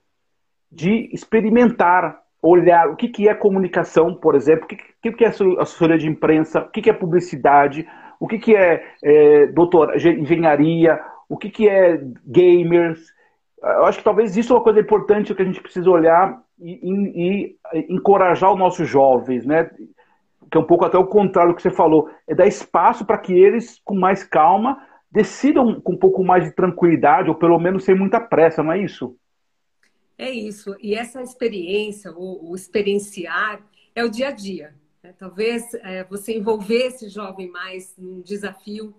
de experimentar, olhar o que, que é comunicação, por exemplo, o que, que, é assessoria de imprensa, o que, que é publicidade, o que, que é, é doutor, engenharia, o que, que é gamers. Eu acho que talvez isso é uma coisa importante que a gente precisa olhar e, e, e encorajar os nossos jovens, né? Que é um pouco até o contrário do que você falou, é dar espaço para que eles, com mais calma, decidam com um pouco mais de tranquilidade, ou pelo menos sem muita pressa, não é isso? É isso. E essa experiência, o, o experienciar, é o dia a dia. Né? Talvez é, você envolver esse jovem mais num desafio.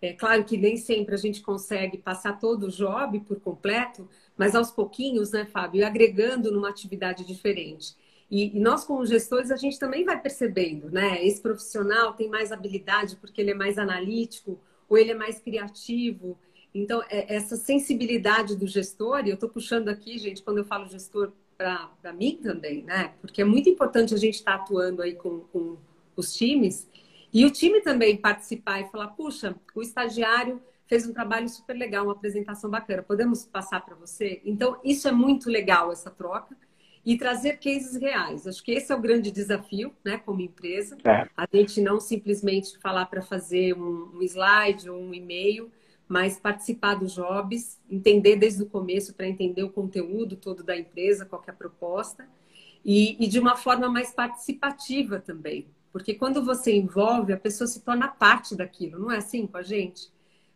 É claro que nem sempre a gente consegue passar todo o job por completo, mas aos pouquinhos, né, Fábio, agregando numa atividade diferente. E, e, nós, como gestores, a gente também vai percebendo, né? Esse profissional tem mais habilidade porque ele é mais analítico ou ele é mais criativo. Então, é, essa sensibilidade do gestor, e eu estou puxando aqui, gente, quando eu falo gestor, para mim também, né? Porque é muito importante a gente estar tá atuando aí com, com os times e o time também participar e falar: puxa, o estagiário fez um trabalho super legal, uma apresentação bacana, podemos passar para você? Então, isso é muito legal, essa troca e trazer cases reais. Acho que esse é o grande desafio, né, como empresa. É. A gente não simplesmente falar para fazer um, um, slide ou um e-mail, mas participar dos jobs, entender desde o começo para entender o conteúdo todo da empresa, qual é a proposta, e, e de uma forma mais participativa também. Porque quando você envolve, a pessoa se torna parte daquilo, não é assim com a gente?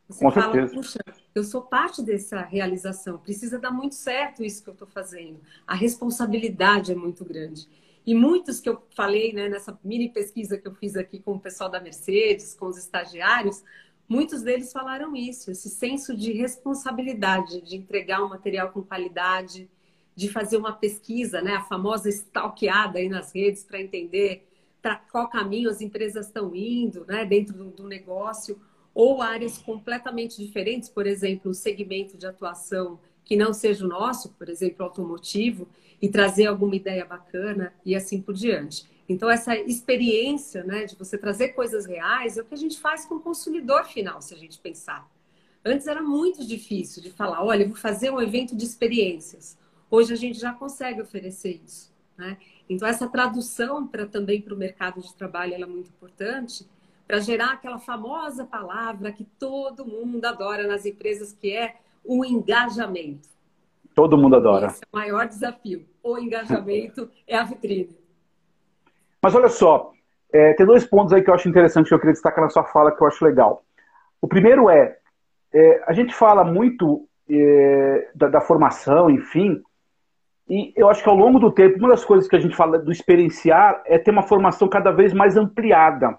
Você Com fala, certeza. puxa, eu sou parte dessa realização, precisa dar muito certo isso que eu estou fazendo. A responsabilidade é muito grande. E muitos que eu falei né, nessa mini pesquisa que eu fiz aqui com o pessoal da Mercedes, com os estagiários, muitos deles falaram isso, esse senso de responsabilidade, de entregar um material com qualidade, de fazer uma pesquisa, né, a famosa stalkeada aí nas redes para entender para qual caminho as empresas estão indo né, dentro do, do negócio ou áreas completamente diferentes, por exemplo, o segmento de atuação que não seja o nosso, por exemplo, automotivo, e trazer alguma ideia bacana e assim por diante. Então, essa experiência né, de você trazer coisas reais é o que a gente faz com o consumidor final, se a gente pensar. Antes era muito difícil de falar, olha, vou fazer um evento de experiências. Hoje a gente já consegue oferecer isso. Né? Então, essa tradução para também para o mercado de trabalho é muito importante para gerar aquela famosa palavra que todo mundo adora nas empresas, que é o engajamento. Todo mundo adora. Esse é o maior desafio. O engajamento é a vitrine. Mas olha só, é, tem dois pontos aí que eu acho interessante que eu queria destacar na sua fala que eu acho legal. O primeiro é, é a gente fala muito é, da, da, formação, enfim, e eu acho que ao longo do tempo, uma das coisas que a gente fala do experienciar é ter uma formação cada vez mais ampliada.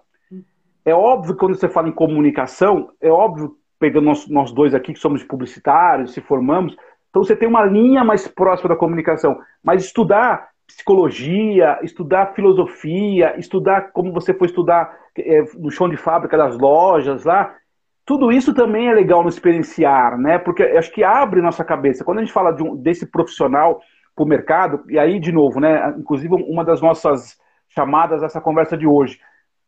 É óbvio que quando você fala em comunicação, é óbvio, pegando nós, nós dois aqui que somos publicitários, se formamos, então você tem uma linha mais próxima da comunicação. Mas estudar psicologia, estudar filosofia, estudar como você foi estudar é, no chão de fábrica das lojas lá, tudo isso também é legal no experienciar, né? Porque acho que abre nossa cabeça. Quando a gente fala de um, desse profissional para o mercado, e aí, de novo, né? Inclusive, uma das nossas chamadas dessa conversa de hoje.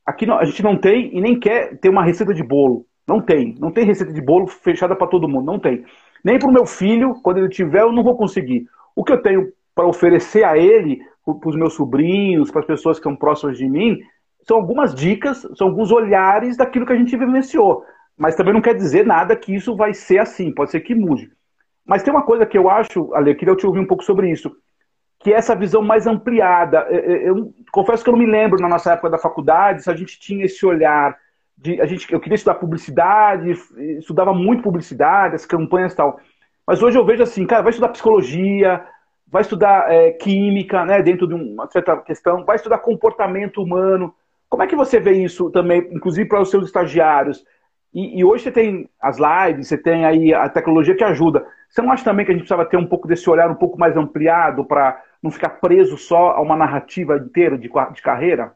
Aqui a gente não tem e nem quer ter uma receita de bolo. Não tem. Não tem receita de bolo fechada para todo mundo. Não tem. Nem para o meu filho, quando ele tiver, eu não vou conseguir. O que eu tenho para oferecer a ele, para os meus sobrinhos, para as pessoas que estão próximas de mim, são algumas dicas, são alguns olhares daquilo que a gente vivenciou. Mas também não quer dizer nada que isso vai ser assim. Pode ser que mude. Mas tem uma coisa que eu acho, Ale, eu queria te ouvir um pouco sobre isso que é essa visão mais ampliada. Eu, eu, confesso que eu não me lembro na nossa época da faculdade se a gente tinha esse olhar de a gente eu queria estudar publicidade, estudava muito publicidade, as campanhas e tal. Mas hoje eu vejo assim, cara, vai estudar psicologia, vai estudar é, química, né, dentro de uma certa questão, vai estudar comportamento humano. Como é que você vê isso também, inclusive para os seus estagiários? E, e, hoje você tem as lives, você tem aí a tecnologia que ajuda. Você não acha também que a gente precisava ter um pouco desse olhar um pouco mais ampliado para não ficar preso só a uma narrativa inteira de, de carreira?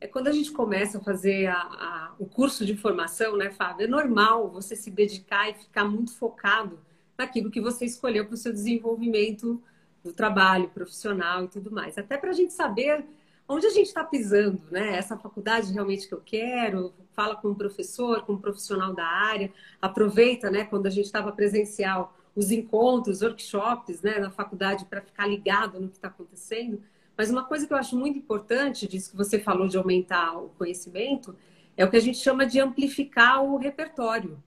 É quando a gente começa a fazer a, a, o curso de formação, né, Fábio? É normal você se dedicar e ficar muito focado naquilo que você escolheu para o seu desenvolvimento do trabalho profissional e tudo mais. Até para a gente saber onde a gente está pisando, né? Essa faculdade realmente que eu quero, fala com o professor, com o profissional da área, aproveita, né, quando a gente estava presencial, os encontros, workshops, né, na faculdade para ficar ligado no que está acontecendo. Mas uma coisa que eu acho muito importante disso que você falou de aumentar o conhecimento é o que a gente chama de amplificar o repertório.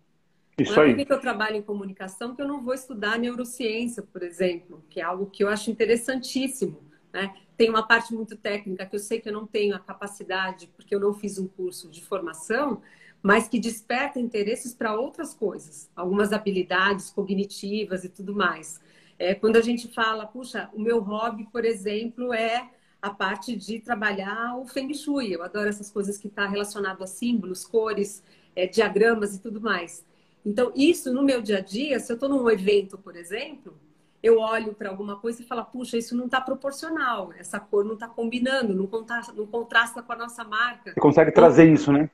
Isso não é porque eu trabalho em comunicação que eu não vou estudar neurociência, por exemplo, que é algo que eu acho interessantíssimo. Né? Tem uma parte muito técnica que eu sei que eu não tenho a capacidade, porque eu não fiz um curso de formação, mas que desperta interesses para outras coisas, algumas habilidades cognitivas e tudo mais. É, quando a gente fala, puxa, o meu hobby, por exemplo, é a parte de trabalhar o Feng Shui. Eu adoro essas coisas que estão tá relacionado a símbolos, cores, é, diagramas e tudo mais. Então, isso no meu dia a dia, se eu estou num evento, por exemplo, eu olho para alguma coisa e falo, puxa, isso não está proporcional, essa cor não está combinando, não não contrasta com a nossa marca. Você consegue trazer isso, né?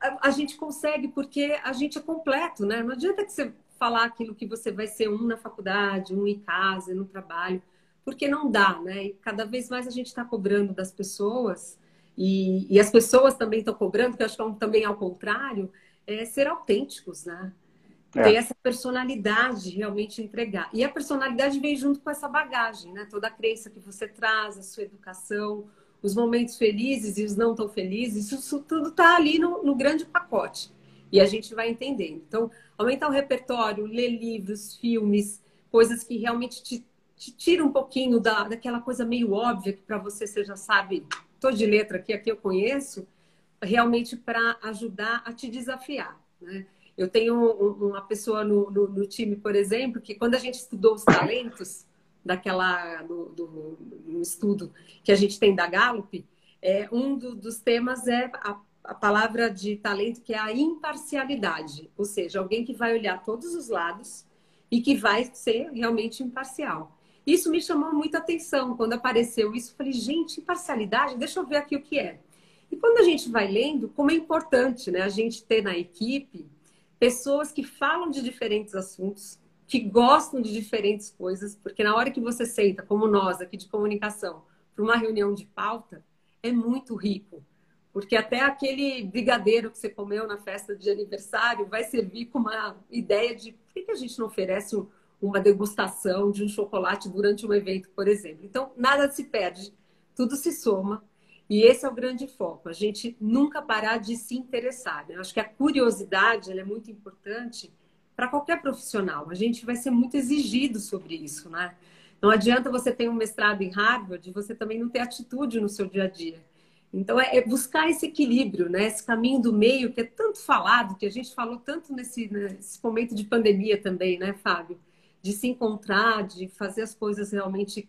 A, a, gente consegue porque a gente é completo, né? Não adianta que você falar aquilo que você vai ser um na faculdade, um em casa, no trabalho, porque não dá, né? E cada vez mais a gente está cobrando das pessoas e, e, as pessoas também estão cobrando, que eu acho que é também ao contrário, é ser autênticos, né? É. Ter essa personalidade realmente entregar. E a personalidade vem junto com essa bagagem, né? Toda a crença que você traz, a sua educação, os momentos felizes e os não tão felizes, isso tudo está ali no, no, grande pacote. E a gente vai entendendo. Então, aumentar o repertório, ler livros, filmes, coisas que realmente te, te tiram um pouquinho da, daquela coisa meio óbvia que para você você já sabe, tô de letra aqui, aqui eu conheço, realmente para ajudar a te desafiar. Né? Eu tenho uma pessoa no, no, no, time, por exemplo, que quando a gente estudou os talentos daquela do, do, do estudo que a gente tem da Gallup, é, um do, dos temas é a, a palavra de talento que é a imparcialidade, ou seja, alguém que vai olhar todos os lados e que vai ser realmente imparcial. Isso me chamou muita atenção quando apareceu isso. Falei, gente, imparcialidade, deixa eu ver aqui o que é. E quando a gente vai lendo, como é importante né, a gente ter na equipe pessoas que falam de diferentes assuntos, que gostam de diferentes coisas, porque na hora que você senta, como nós aqui de comunicação, para uma reunião de pauta, é muito rico. Porque até aquele brigadeiro que você comeu na festa de aniversário vai servir com uma ideia de por que a gente não oferece uma degustação de um chocolate durante um evento, por exemplo. Então, nada se perde, tudo se soma e esse é o grande foco, a gente nunca parar de se interessar. Né? Eu acho que a curiosidade é muito importante para qualquer profissional. A gente vai ser muito exigido sobre isso, né? Não adianta você ter um mestrado em Harvard e você também não ter atitude no seu dia a dia. Então, é, é buscar esse equilíbrio, né? esse caminho do meio que é tanto falado, que a gente falou tanto nesse, nesse momento de pandemia também, né, Fábio? De se encontrar, de fazer as coisas realmente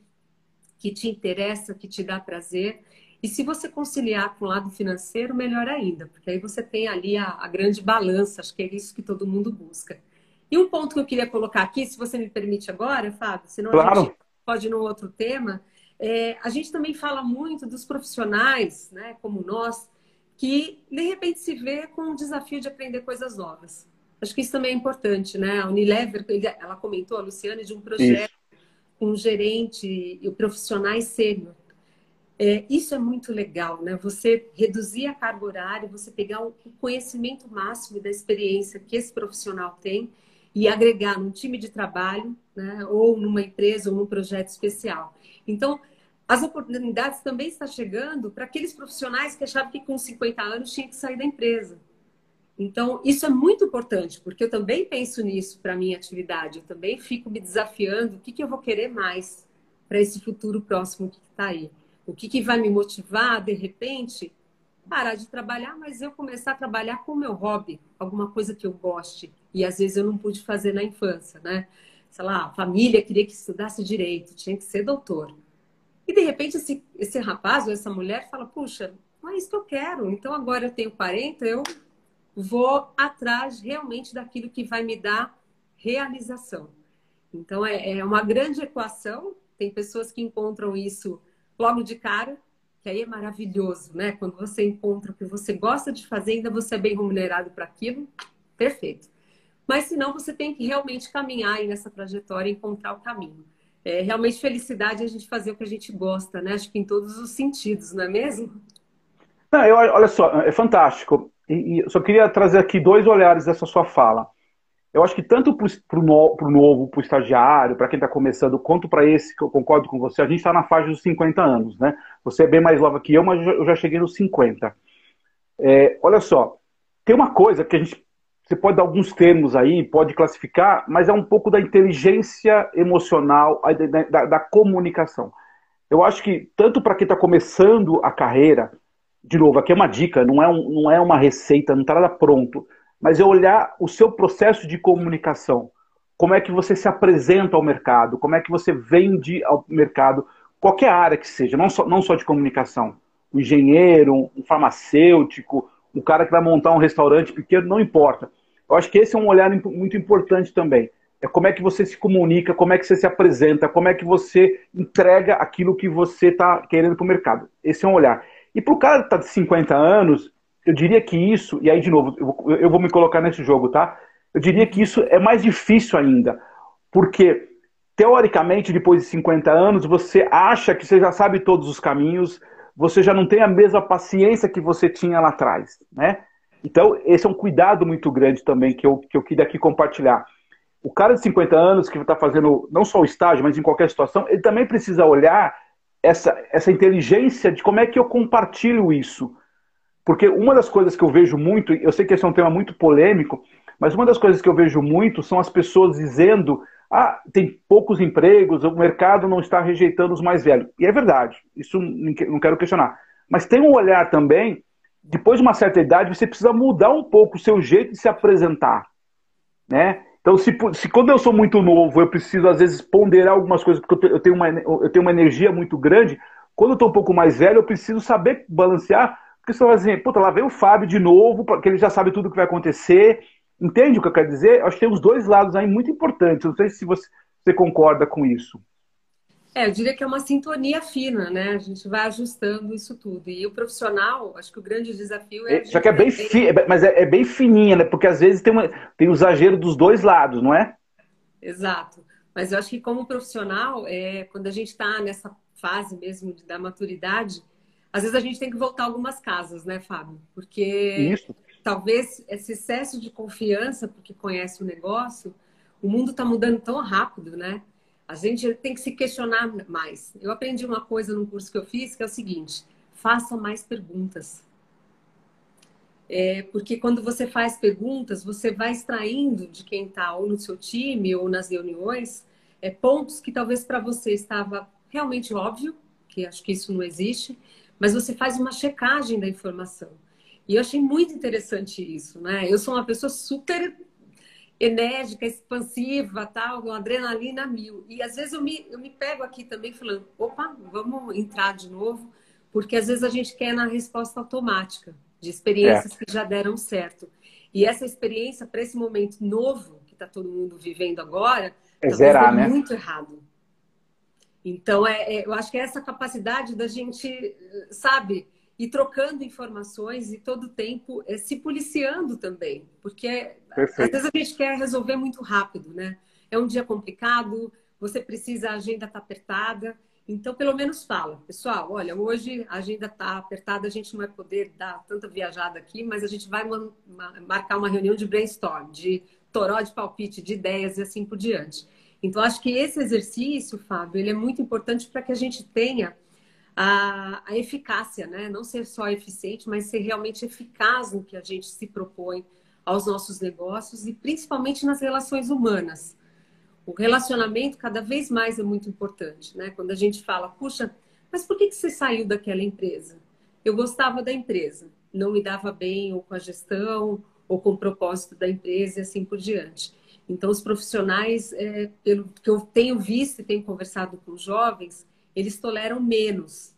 que te interessa, que te dá prazer. E se você conciliar com o lado financeiro, melhor ainda, porque aí você tem ali a, a grande balança, acho que é isso que todo mundo busca. E um ponto que eu queria colocar aqui, se você me permite agora, Fábio, senão claro. a gente pode ir no outro tema, é, a gente também fala muito dos profissionais, né, como nós, que de repente se vê com o desafio de aprender coisas novas. Acho que isso também é importante, né? A Unilever, ela comentou, a Luciane, de um projeto isso. com um gerente e profissionais sênior. É, isso é muito legal, né? Você reduzir a carga horária, você pegar o conhecimento máximo da experiência que esse profissional tem e agregar num time de trabalho, né? ou numa empresa, ou num projeto especial. Então, as oportunidades também estão chegando para aqueles profissionais que achavam que com 50 anos tinha que sair da empresa. Então, isso é muito importante, porque eu também penso nisso para a minha atividade. Eu também fico me desafiando o que, que eu vou querer mais para esse futuro próximo que está aí. O que, que vai me motivar, de repente, parar de trabalhar, mas eu começar a trabalhar com o meu hobby, alguma coisa que eu goste. E às vezes eu não pude fazer na infância, né? sei lá, a família queria que estudasse direito, tinha que ser doutor. E de repente esse, esse rapaz ou essa mulher fala: Puxa, não é isso que eu quero. Então agora eu tenho 40, eu vou atrás realmente daquilo que vai me dar realização. Então é, é uma grande equação. Tem pessoas que encontram isso logo de cara, que aí é maravilhoso, né? Quando você encontra o que você gosta de fazer, ainda você é bem remunerado para aquilo, perfeito. Mas senão você tem que realmente caminhar aí nessa trajetória e encontrar o caminho. É realmente felicidade a gente fazer o que a gente gosta, né? Acho que em todos os sentidos, não é mesmo? Não, eu, olha só, é fantástico. E, e só queria trazer aqui dois olhares dessa sua fala. Eu acho que tanto para o no, novo, para o estagiário, para quem está começando, quanto para esse, que eu concordo com você, a gente está na faixa dos 50 anos, né? Você é bem mais nova que eu, mas eu já cheguei nos 50. É, olha só, tem uma coisa que a gente você pode dar alguns termos aí, pode classificar, mas é um pouco da inteligência emocional, da, da, da comunicação. Eu acho que, tanto para quem está começando a carreira, de novo, aqui é uma dica, não é, um, não é uma receita, não está nada pronto, mas é olhar o seu processo de comunicação. Como é que você se apresenta ao mercado, como é que você vende ao mercado, qualquer área que seja, não só, não só de comunicação. Um engenheiro, um farmacêutico, um cara que vai montar um restaurante pequeno, não importa. Eu acho que esse é um olhar muito importante também. É como é que você se comunica, como é que você se apresenta, como é que você entrega aquilo que você está querendo para o mercado. Esse é um olhar. E para o cara que está de 50 anos, eu diria que isso, e aí de novo, eu vou, me colocar nesse jogo, tá? Eu diria que isso é mais difícil ainda. Porque, teoricamente, depois de 50 anos, você acha que você já sabe todos os caminhos, você já não tem a mesma paciência que você tinha lá atrás, né? Então, esse é um cuidado muito grande também que eu, que eu queria aqui compartilhar. O cara de 50 anos que está fazendo não só o estágio, mas em qualquer situação, ele também precisa olhar essa, essa inteligência de como é que eu compartilho isso. Porque uma das coisas que eu vejo muito, eu sei que esse é um tema muito polêmico, mas uma das coisas que eu vejo muito são as pessoas dizendo ah, tem poucos empregos, o mercado não está rejeitando os mais velhos. E é verdade, isso não quero questionar. Mas tem um olhar também, depois de uma certa idade, você precisa mudar um pouco o seu jeito de se apresentar. Né? Então, se, se quando eu sou muito novo, eu preciso às vezes ponderar algumas coisas, porque eu tenho uma, eu tenho uma energia muito grande, quando eu estou um pouco mais velho, eu preciso saber balancear, porque vai dizer, puta, lá vem o Fábio de novo, porque ele já sabe tudo o que vai acontecer, Entende o que eu quero dizer? Acho que tem os dois lados aí muito importantes. Não sei se você, você concorda com isso. É, eu diria que é uma sintonia fina, né? A gente vai ajustando isso tudo. E o profissional, acho que o grande desafio é. Só que é bem, fi... mas é, é, bem fininha, né? Porque às vezes tem, uma... tem o exagero dos dois lados, não é? Exato. Mas eu acho que como profissional, é, quando a gente está nessa fase mesmo da maturidade, às vezes a gente tem que voltar algumas casas, né, Fábio? Porque Isso talvez esse excesso de confiança, porque conhece o negócio, o mundo está mudando tão rápido, né? A gente tem que se questionar mais. Eu aprendi uma coisa num curso que eu fiz, que é o seguinte: faça mais perguntas. É, porque quando você faz perguntas, você vai extraindo de quem está ou no seu time ou nas reuniões é, pontos que talvez para você estava realmente óbvio, que acho que isso não existe, mas você faz uma checagem da informação. E eu achei muito interessante isso, né? Eu sou uma pessoa super enérgica, expansiva, tal, com adrenalina mil. E às vezes eu me, eu me pego aqui também falando, opa, vamos entrar de novo, porque às vezes a gente quer na resposta automática de experiências é. que já deram certo. E essa experiência, para esse momento novo que está todo mundo vivendo agora, é zerar, né? muito errado. Então, é, é, eu acho que é essa capacidade da gente, sabe, e trocando informações e todo o tempo é, se policiando também, porque Perfeito. às vezes a gente quer resolver muito rápido, né? É um dia complicado, você precisa, a agenda está apertada, então pelo menos fala, pessoal, olha, hoje a agenda está apertada, a gente não vai poder dar tanta viajada aqui, mas a gente vai marcar uma reunião de brainstorm, de toró de palpite, de ideias e assim por diante. Então acho que esse exercício, Fábio, ele é muito importante para que a gente tenha a, a eficácia, né? Não ser só eficiente, mas ser realmente eficaz no que a gente se propõe aos nossos negócios e principalmente nas relações humanas. O relacionamento cada vez mais é muito importante, né? Quando a gente fala, puxa, mas por que, que você saiu daquela empresa? Eu gostava da empresa, não me dava bem ou com a gestão ou com o propósito da empresa e assim por diante. Então, os profissionais, é, pelo que eu tenho visto e tenho conversado com jovens, eles toleram menos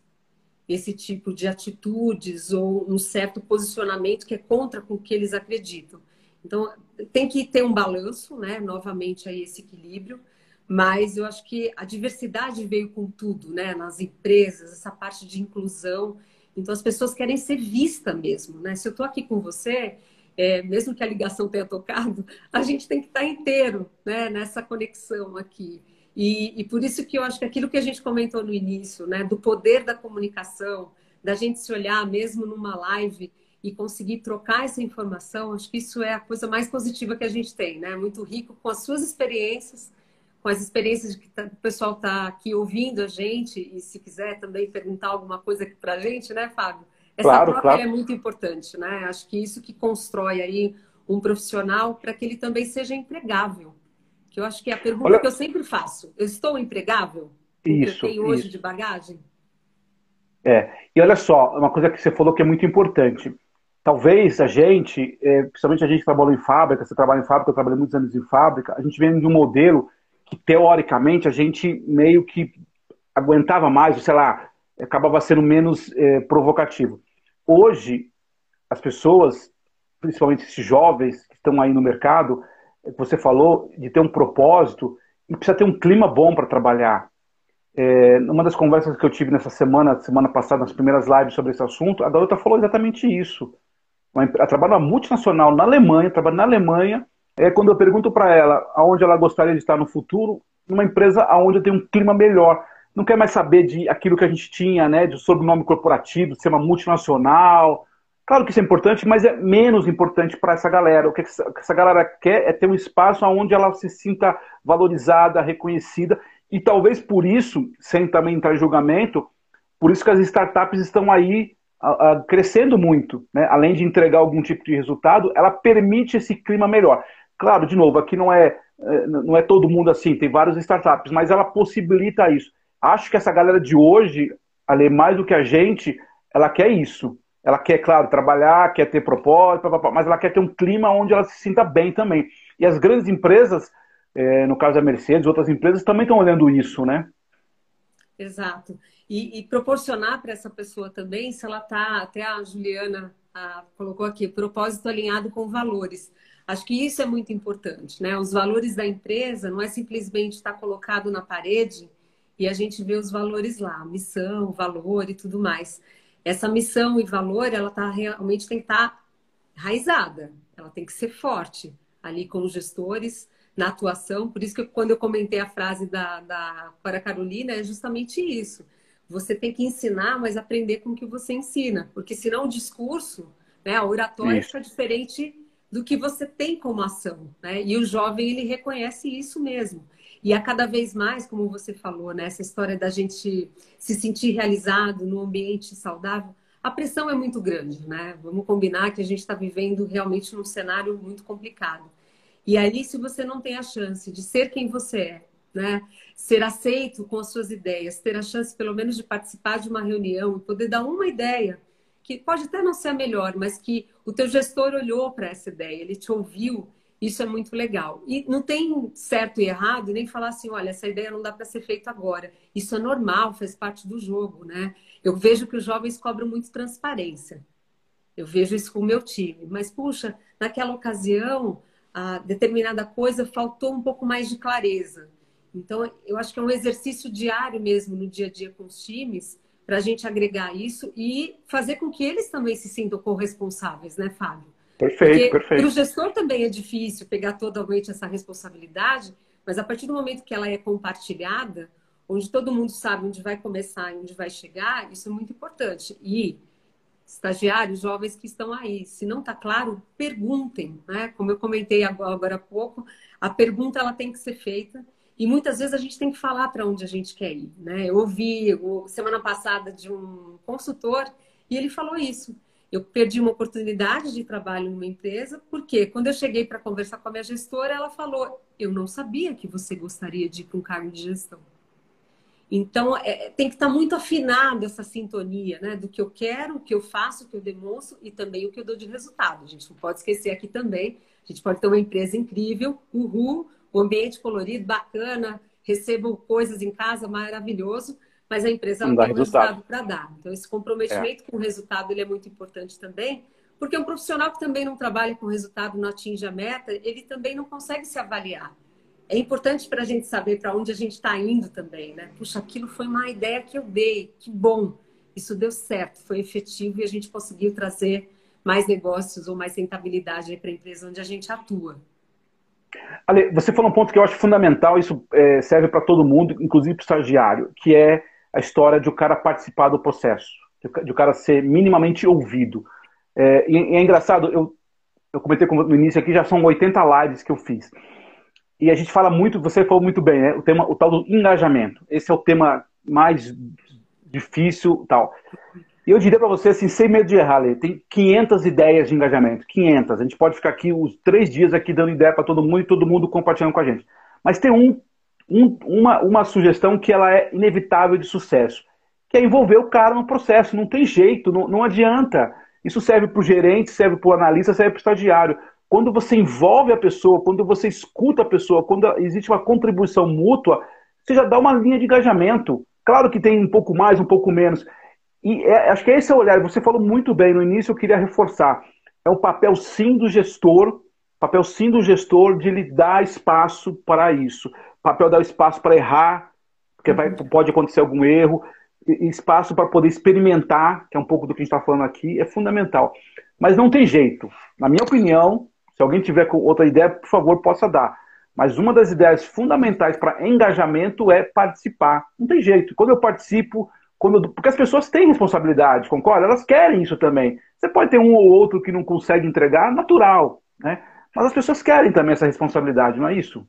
esse tipo de atitudes ou um certo posicionamento que é contra com o que eles acreditam. Então, tem que ter um balanço, né? Novamente aí esse equilíbrio, mas eu acho que a diversidade veio com tudo, né? Nas empresas, essa parte de inclusão. Então, as pessoas querem ser vistas mesmo, né? Se eu estou aqui com você, é, mesmo que a ligação tenha tocado, a gente tem que estar inteiro, né? Nessa conexão aqui. E, e, por isso que eu acho que aquilo que a gente comentou no início, né, do poder da comunicação, da gente se olhar mesmo numa live e conseguir trocar essa informação, acho que isso é a coisa mais positiva que a gente tem, né? Muito rico com as suas experiências, com as experiências que tá, o pessoal está aqui ouvindo a gente e se quiser também perguntar alguma coisa aqui para a gente, né, Fábio? Essa claro, troca claro. é muito importante, né? Acho que isso que constrói aí um profissional para que ele também seja empregável que eu acho que é a pergunta Olha... que eu sempre faço. Eu estou empregável? Isso. Que eu tenho hoje isso. de bagagem? É. E olha só, uma coisa que você falou que é muito importante. Talvez a gente, é, principalmente a gente que trabalhou em fábrica, você trabalha em fábrica, eu trabalhei muitos anos em fábrica, a gente vem de um modelo que, teoricamente, a gente meio que aguentava mais, sei lá, acabava sendo menos é, provocativo. Hoje, as pessoas, principalmente esses jovens que estão aí no mercado, você falou de ter um propósito e precisa ter um clima bom para trabalhar. É, numa das conversas que eu tive nessa semana, semana passada, nas primeiras lives sobre esse assunto, a garota falou exatamente isso. Ela trabalha numa multinacional na Alemanha, trabalha na Alemanha. É, quando eu pergunto para ela aonde ela gostaria de estar no futuro, numa empresa onde tenho um clima melhor. Não quer mais saber de aquilo que a gente tinha, né, de sobrenome corporativo, de ser uma multinacional, Claro que isso é importante, mas é menos importante para essa galera. O que essa galera quer é ter um espaço onde ela se sinta valorizada, reconhecida, e talvez por isso, sem também entrar em julgamento, por isso que as startups estão aí a, a, crescendo muito. Né? Além de entregar algum tipo de resultado, ela permite esse clima melhor. Claro, de novo, aqui não é, é não é todo mundo assim, tem várias startups, mas ela possibilita isso. Acho que essa galera de hoje, além mais do que a gente, ela quer isso ela quer, claro, trabalhar, quer ter propósito, mas ela quer ter um clima onde ela se sinta bem também. E as grandes empresas, é, no caso da Mercedes, outras empresas também estão olhando isso, né? Exato. E, e proporcionar para essa pessoa também, se ela está, até a Juliana a, colocou aqui, propósito alinhado com valores. Acho que isso é muito importante, né? Os valores da empresa não é simplesmente estar colocado na parede e a gente vê os valores lá, missão, valor e tudo mais essa missão e valor, ela tá realmente tem que estar tá raizada, ela tem que ser forte ali com os gestores na atuação. Por isso que quando eu comentei a frase da, da para Carolina, é justamente isso. Você tem que ensinar, mas aprender com o que você ensina. Porque senão o discurso, né, a oratória fica diferente do que você tem como ação. Né? E o jovem, ele reconhece isso mesmo. E a cada vez mais, como você falou, né, essa história da gente se sentir realizado num ambiente saudável, a pressão é muito grande, né? Vamos combinar que a gente está vivendo realmente num cenário muito complicado. E ali, se você não tem a chance de ser quem você é, né? Ser aceito com as suas ideias, ter a chance, pelo menos, de participar de uma reunião e poder dar uma ideia que pode até não ser a melhor, mas que o teu gestor olhou para essa ideia, ele te ouviu isso é muito legal. E não tem certo e errado, nem falar assim, olha, essa ideia não dá para ser feita agora. Isso é normal, faz parte do jogo, né? Eu vejo que os jovens cobram muito transparência. Eu vejo isso com o meu time. Mas, puxa, naquela ocasião, determinada coisa faltou um pouco mais de clareza. Então, eu acho que é um exercício diário mesmo no dia a dia com os times, para a gente agregar isso e fazer com que eles também se sintam corresponsáveis, né, Fábio? Perfeito, Porque perfeito. Para o gestor também é difícil pegar totalmente essa responsabilidade, mas a partir do momento que ela é compartilhada, onde todo mundo sabe onde vai começar e onde vai chegar, isso é muito importante. E estagiários, jovens que estão aí, se não está claro, perguntem, né? Como eu comentei agora há pouco, a pergunta ela tem que ser feita e muitas vezes a gente tem que falar para onde a gente quer ir, né? Eu ouvi semana passada de um consultor e ele falou isso. Eu perdi uma oportunidade de trabalho numa empresa, porque quando eu cheguei para conversar com a minha gestora, ela falou: Eu não sabia que você gostaria de ir para um cargo de gestão. Então, é, tem que estar muito afinado essa sintonia, né? Do que eu quero, o que eu faço, o que eu demonstro e também o que eu dou de resultado. A gente não pode esquecer aqui também. A gente pode ter uma empresa incrível, uhul, o ambiente colorido, bacana, recebo coisas em casa, maravilhoso, mas a empresa não tem resultado para dar. Então, esse comprometimento é. com o resultado ele é muito importante também, porque um profissional que também não trabalha com resultado, não atinge a meta, ele também não consegue se avaliar é importante para a gente saber para onde a gente está indo também, né? Puxa, aquilo foi uma ideia que eu dei, que bom, isso deu certo, foi efetivo e a gente conseguiu trazer mais negócios ou mais rentabilidade para a empresa onde a gente atua. Ale, você falou um ponto que eu acho fundamental, isso é, serve para todo mundo, inclusive para o estagiário, que é a história de o cara participar do processo, de o cara ser minimamente ouvido. É, e, é engraçado, eu, eu comentei no início aqui, já são 80 lives que eu fiz. E a gente fala muito, você falou muito bem, né? O tema, o tal do engajamento. Esse é o tema mais difícil, tal. E eu diria para você assim, sem medo de errar, Lê, tem 500 ideias de engajamento, 500. A gente pode ficar aqui os três dias aqui dando ideia para todo mundo e todo mundo compartilhando com a gente. Mas tem um, um, uma, uma sugestão que ela é inevitável de sucesso, que é envolver o cara no processo. Não tem jeito, não, não adianta. Isso serve para o gerente, serve para o analista, serve para o estagiário. Quando você envolve a pessoa, quando você escuta a pessoa, quando existe uma contribuição mútua, você já dá uma linha de engajamento. Claro que tem um pouco mais, um pouco menos. E é, acho que esse é o olhar. Você falou muito bem no início, eu queria reforçar. É o papel sim do gestor, papel sim do gestor de lhe dar espaço para isso. Papel dar espaço para errar, porque vai, uhum. pode acontecer algum erro. Espaço para poder experimentar, que é um pouco do que a gente está falando aqui, é fundamental. Mas não tem jeito. Na minha opinião, se alguém tiver outra ideia, por favor, possa dar. Mas uma das ideias fundamentais para engajamento é participar. Não tem jeito. Quando eu participo, quando eu... porque as pessoas têm responsabilidade, concorda? Elas querem isso também. Você pode ter um ou outro que não consegue entregar, natural, né? Mas as pessoas querem também essa responsabilidade, não é isso?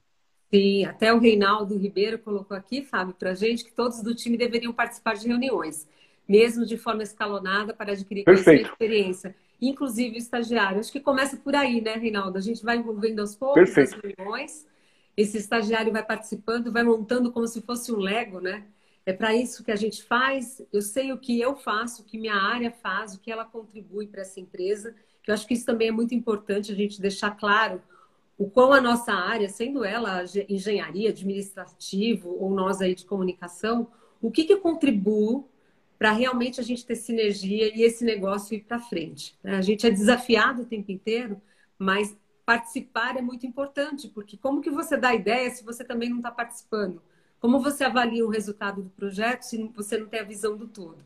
Sim, até o Reinaldo Ribeiro colocou aqui, Fábio, para gente que todos do time deveriam participar de reuniões, mesmo de forma escalonada, para adquirir e experiência inclusive estagiário. Acho que começa por aí, né, Reinaldo? A gente vai envolvendo aos poucos Perfeito. as reuniões, esse estagiário vai participando, vai montando como se fosse um Lego, né? É para isso que a gente faz. Eu sei o que eu faço, o que minha área faz, o que ela contribui para essa empresa. Que eu acho que isso também é muito importante a gente deixar claro o quão a nossa área, sendo ela engenharia, administrativo ou nós aí de comunicação, o que, que eu contribuo para realmente a gente ter sinergia e esse negócio ir para frente. Né? A gente é desafiado o tempo inteiro, mas participar é muito importante, porque como que você dá ideia se você também não está participando? Como você avalia o resultado do projeto se você não tem a visão do todo?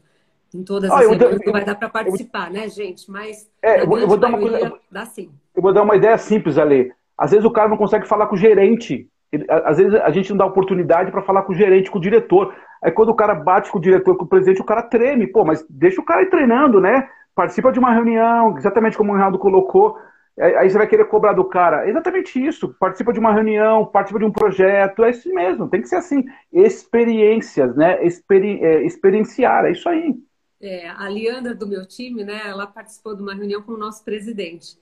Em todas as reuniões não vai dar para participar, eu, né, gente? Mas é, eu, vou, eu vou dar uma coisa, dá sim. Eu vou dar uma ideia simples, Ale. Às vezes o cara não consegue falar com o gerente. às vezes a gente não dá oportunidade para falar com o gerente, com o diretor. Aí quando o cara bate com o diretor, com o presidente, o cara treme. Pô, mas deixa o cara ir treinando, né? Participa de uma reunião, exatamente como o Ronaldo colocou. Aí você vai querer cobrar do cara. É exatamente isso. Participa de uma reunião, participa de um projeto. É isso mesmo. Tem que ser assim. Experiências, né? Experi é, experienciar. É isso aí. É, a Leandra do meu time, né? Ela participou de uma reunião com o nosso presidente.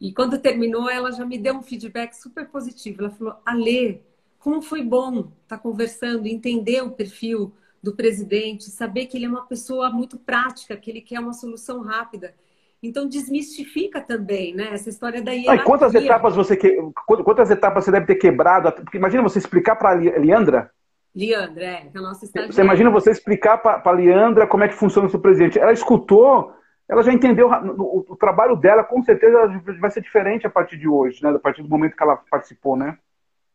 E quando terminou, ela já me deu um feedback super positivo. Ela falou: Ale, como foi bom estar tá conversando, entender o perfil do presidente, saber que ele é uma pessoa muito prática, que ele quer uma solução rápida. Então desmistifica também, né? Essa história da hierarquia. quantas etapas você que... quantas etapas você deve ter quebrado? Porque imagina você explicar para a Leandra. Leandra, é, que é a nossa estagiária. Você imagina você explicar para a Leandra como é que funciona o seu presidente. Ela escutou, ela já entendeu o, o, trabalho dela, com certeza vai ser diferente a partir de hoje, né? A partir do momento que ela participou, né?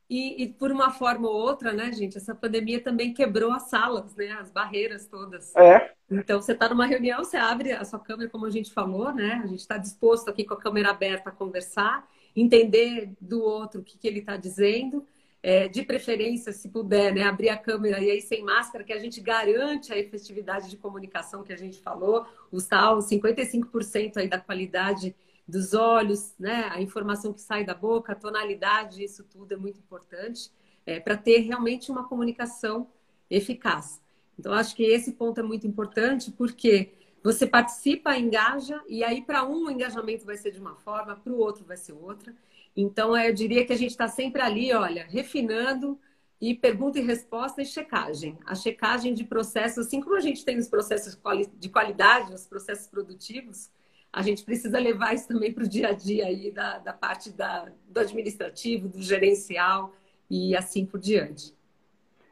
E, e, por uma forma ou outra, né, gente, essa pandemia também quebrou as salas, né, as barreiras todas. É. Então, você está numa reunião, você abre a sua câmera, como a gente falou, né? A gente está disposto aqui com a câmera aberta a conversar, entender do outro o que, que ele está dizendo. É, de preferência, se puder, né, abrir a câmera e aí sem máscara, que a gente garante a efetividade de comunicação que a gente falou, os tal 55% aí da qualidade dos olhos, né? A informação que sai da boca, a tonalidade, isso tudo é muito importante é, para ter realmente uma comunicação eficaz. Então, acho que esse ponto é muito importante porque você participa, engaja, e aí para um o engajamento vai ser de uma forma, para o outro vai ser outra. Então, eu diria que a gente está sempre ali, olha, refinando e pergunta e resposta e checagem. A checagem de processos, assim como a gente tem os processos de qualidade, os processos produtivos, a gente precisa levar isso também para o dia a dia aí da, da parte da, do administrativo, do gerencial e assim por diante.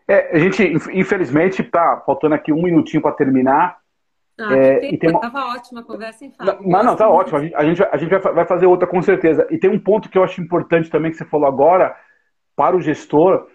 É, a gente, infelizmente, está faltando aqui um minutinho para terminar. Ah, é, tem uma... Tava ótima a conversa, em Fábio. Mas não, tá ótimo. A gente, a gente, a gente vai fazer outra com certeza. E tem um ponto que eu acho importante também que você falou agora para o gestor,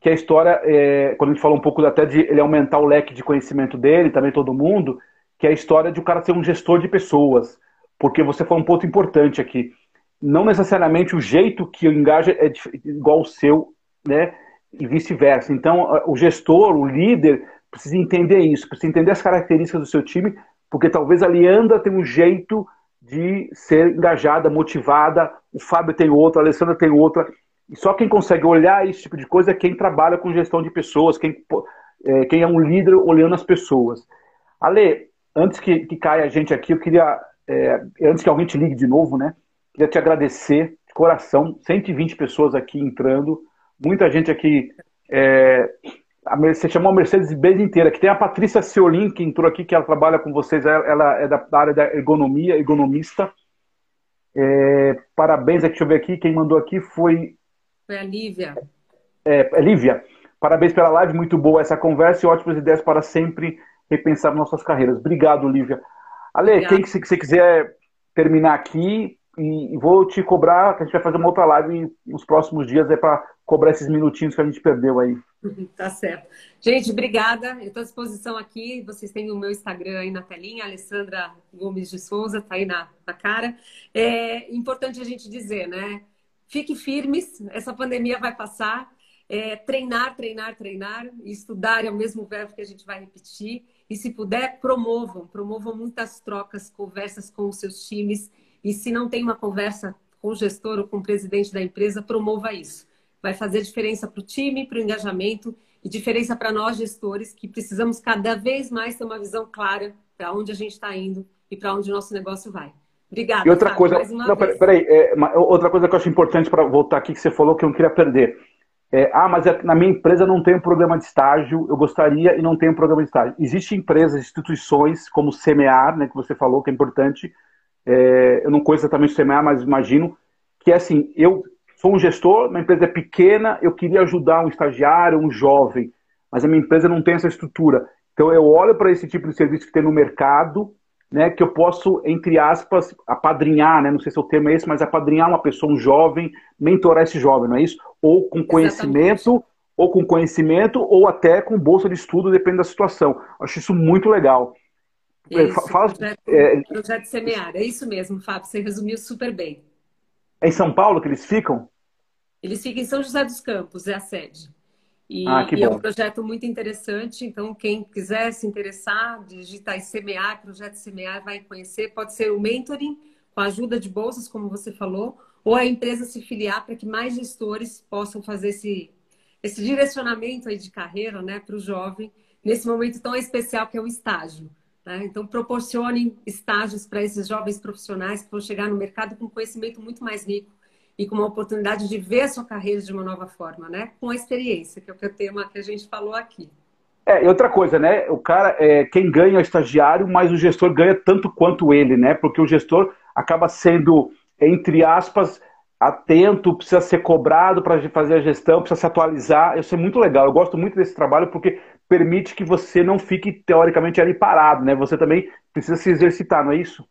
que a história, é, quando a gente falou um pouco até de ele aumentar o leque de conhecimento dele, também todo mundo, que é a história de o cara ser um gestor de pessoas. Porque você falou um ponto importante aqui. Não necessariamente o jeito que engaja é igual ao seu, né? E vice-versa. Então, o gestor, o líder, precisa entender isso, precisa entender as características do seu time, porque talvez a Leandra tenha um jeito de ser engajada, motivada, o Fábio tem outra, a Alessandra tem outra. E só quem consegue olhar esse tipo de coisa é quem trabalha com gestão de pessoas, quem é, quem é um líder olhando as pessoas. Ale, antes que, que caia a gente aqui, eu queria, é, antes que alguém te ligue de novo, né? Queria te agradecer de coração, 120 pessoas aqui entrando, muita gente aqui. É, você chamou a Mercedes-Benz inteira, que tem a Patrícia Seolin, que entrou aqui, que ela trabalha com vocês, ela é da área da ergonomia, ergonomista. É, parabéns, deixa eu ver aqui, quem mandou aqui foi foi a Lívia. É, é, Lívia, parabéns pela live, muito boa essa conversa e ótimas ideias para sempre repensar nossas carreiras. Obrigado, Lívia. Ale, Obrigado. quem que você quiser terminar aqui, e vou te cobrar, que a gente vai fazer uma outra live nos próximos dias, é para cobrar esses minutinhos que a gente perdeu aí. Tá certo. Gente, obrigada. Eu estou à disposição aqui. Vocês têm o meu Instagram aí na telinha, Alessandra Gomes de Souza, tá aí na, na cara. É importante a gente dizer, né? Fique firmes, essa pandemia vai passar. É, treinar, treinar, treinar, estudar é o mesmo verbo que a gente vai repetir. E se puder, promovam, promovam muitas trocas, conversas com os seus times. E se não tem uma conversa com o gestor ou com o presidente da empresa, promova isso. Vai fazer diferença para o time, para o engajamento e diferença para nós gestores que precisamos cada vez mais ter uma visão clara para onde a gente está indo e para onde o nosso negócio vai. Obrigada. E outra Fábio, coisa, não, peraí, peraí é, outra coisa que eu acho importante para voltar aqui que você falou que eu não queria perder. É, ah, mas é, na minha empresa não tem um programa de estágio, eu gostaria e não tem um programa de estágio. Existem empresas, instituições como o Semear, né, que você falou que é importante. É, eu não conheço exatamente o Semear, mas imagino que é assim, eu sou um gestor, minha empresa é pequena, eu queria ajudar um estagiário, um jovem, mas a minha empresa não tem essa estrutura. Então eu olho para esse tipo de serviço que tem no mercado né, que eu posso, entre aspas, apadrinhar, né, não sei se o termo é esse, mas apadrinhar uma pessoa, um jovem, mentorar esse jovem, não é isso? Ou com conhecimento, Exatamente. ou com conhecimento, ou até com bolsa de estudo, depende da situação. Acho isso muito legal. É, isso, Fala, projeto, é, projeto Semear, é isso mesmo, Fábio, você resumiu super bem. É em São Paulo que eles ficam? Eles ficam em São José dos Campos, é a sede. E, ah, e é um projeto muito interessante, então quem quiser se interessar, digitar semear, projeto semear, vai conhecer. Pode ser o mentoring, com a ajuda de bolsas, como você falou, ou a empresa se filiar para que mais gestores possam fazer esse, esse direcionamento aí de carreira né, para o jovem, nesse momento tão especial que é o estágio. Né? Então, proporcionem estágios para esses jovens profissionais que vão chegar no mercado com conhecimento muito mais rico e com uma oportunidade de ver sua carreira de uma nova forma, né? Com a experiência, que é o tema que a gente falou aqui. É, e outra coisa, né? O cara, é, quem ganha é o estagiário, mas o gestor ganha tanto quanto ele, né? Porque o gestor acaba sendo, entre aspas, atento, precisa ser cobrado para fazer a gestão, precisa se atualizar. Isso é muito legal. Eu gosto muito desse trabalho porque permite que você não fique teoricamente ali parado, né? Você também precisa se exercitar, não é isso?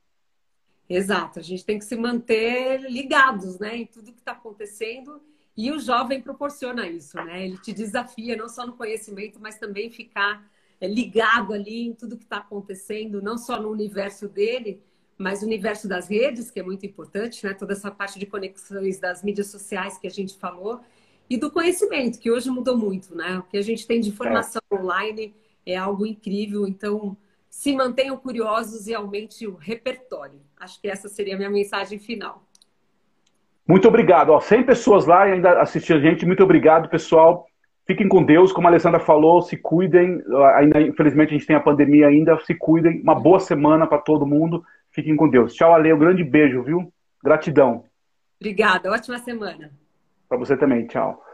Exato, a gente tem que se manter ligados né, em tudo que está acontecendo e o jovem proporciona isso, né? Ele te desafia não só no conhecimento, mas também ficar é, ligado ali em tudo que está acontecendo, não só no universo dele, mas no universo das redes, que é muito importante, né? Toda essa parte de conexões das mídias sociais que a gente falou, e do conhecimento, que hoje mudou muito, né? O que a gente tem de informação é. online é algo incrível, então se mantenham curiosos e aumente o repertório. Acho que essa seria a minha mensagem final. Muito obrigado. Ó, 100 pessoas lá ainda assistindo a gente. Muito obrigado, pessoal. Fiquem com Deus, como a Alessandra falou, se cuidem. Ainda, infelizmente, a gente tem a pandemia ainda. Se cuidem. Uma boa semana para todo mundo. Fiquem com Deus. Tchau, Ale. Um grande beijo, viu? Gratidão. Obrigada. Ótima semana. Para você também. Tchau.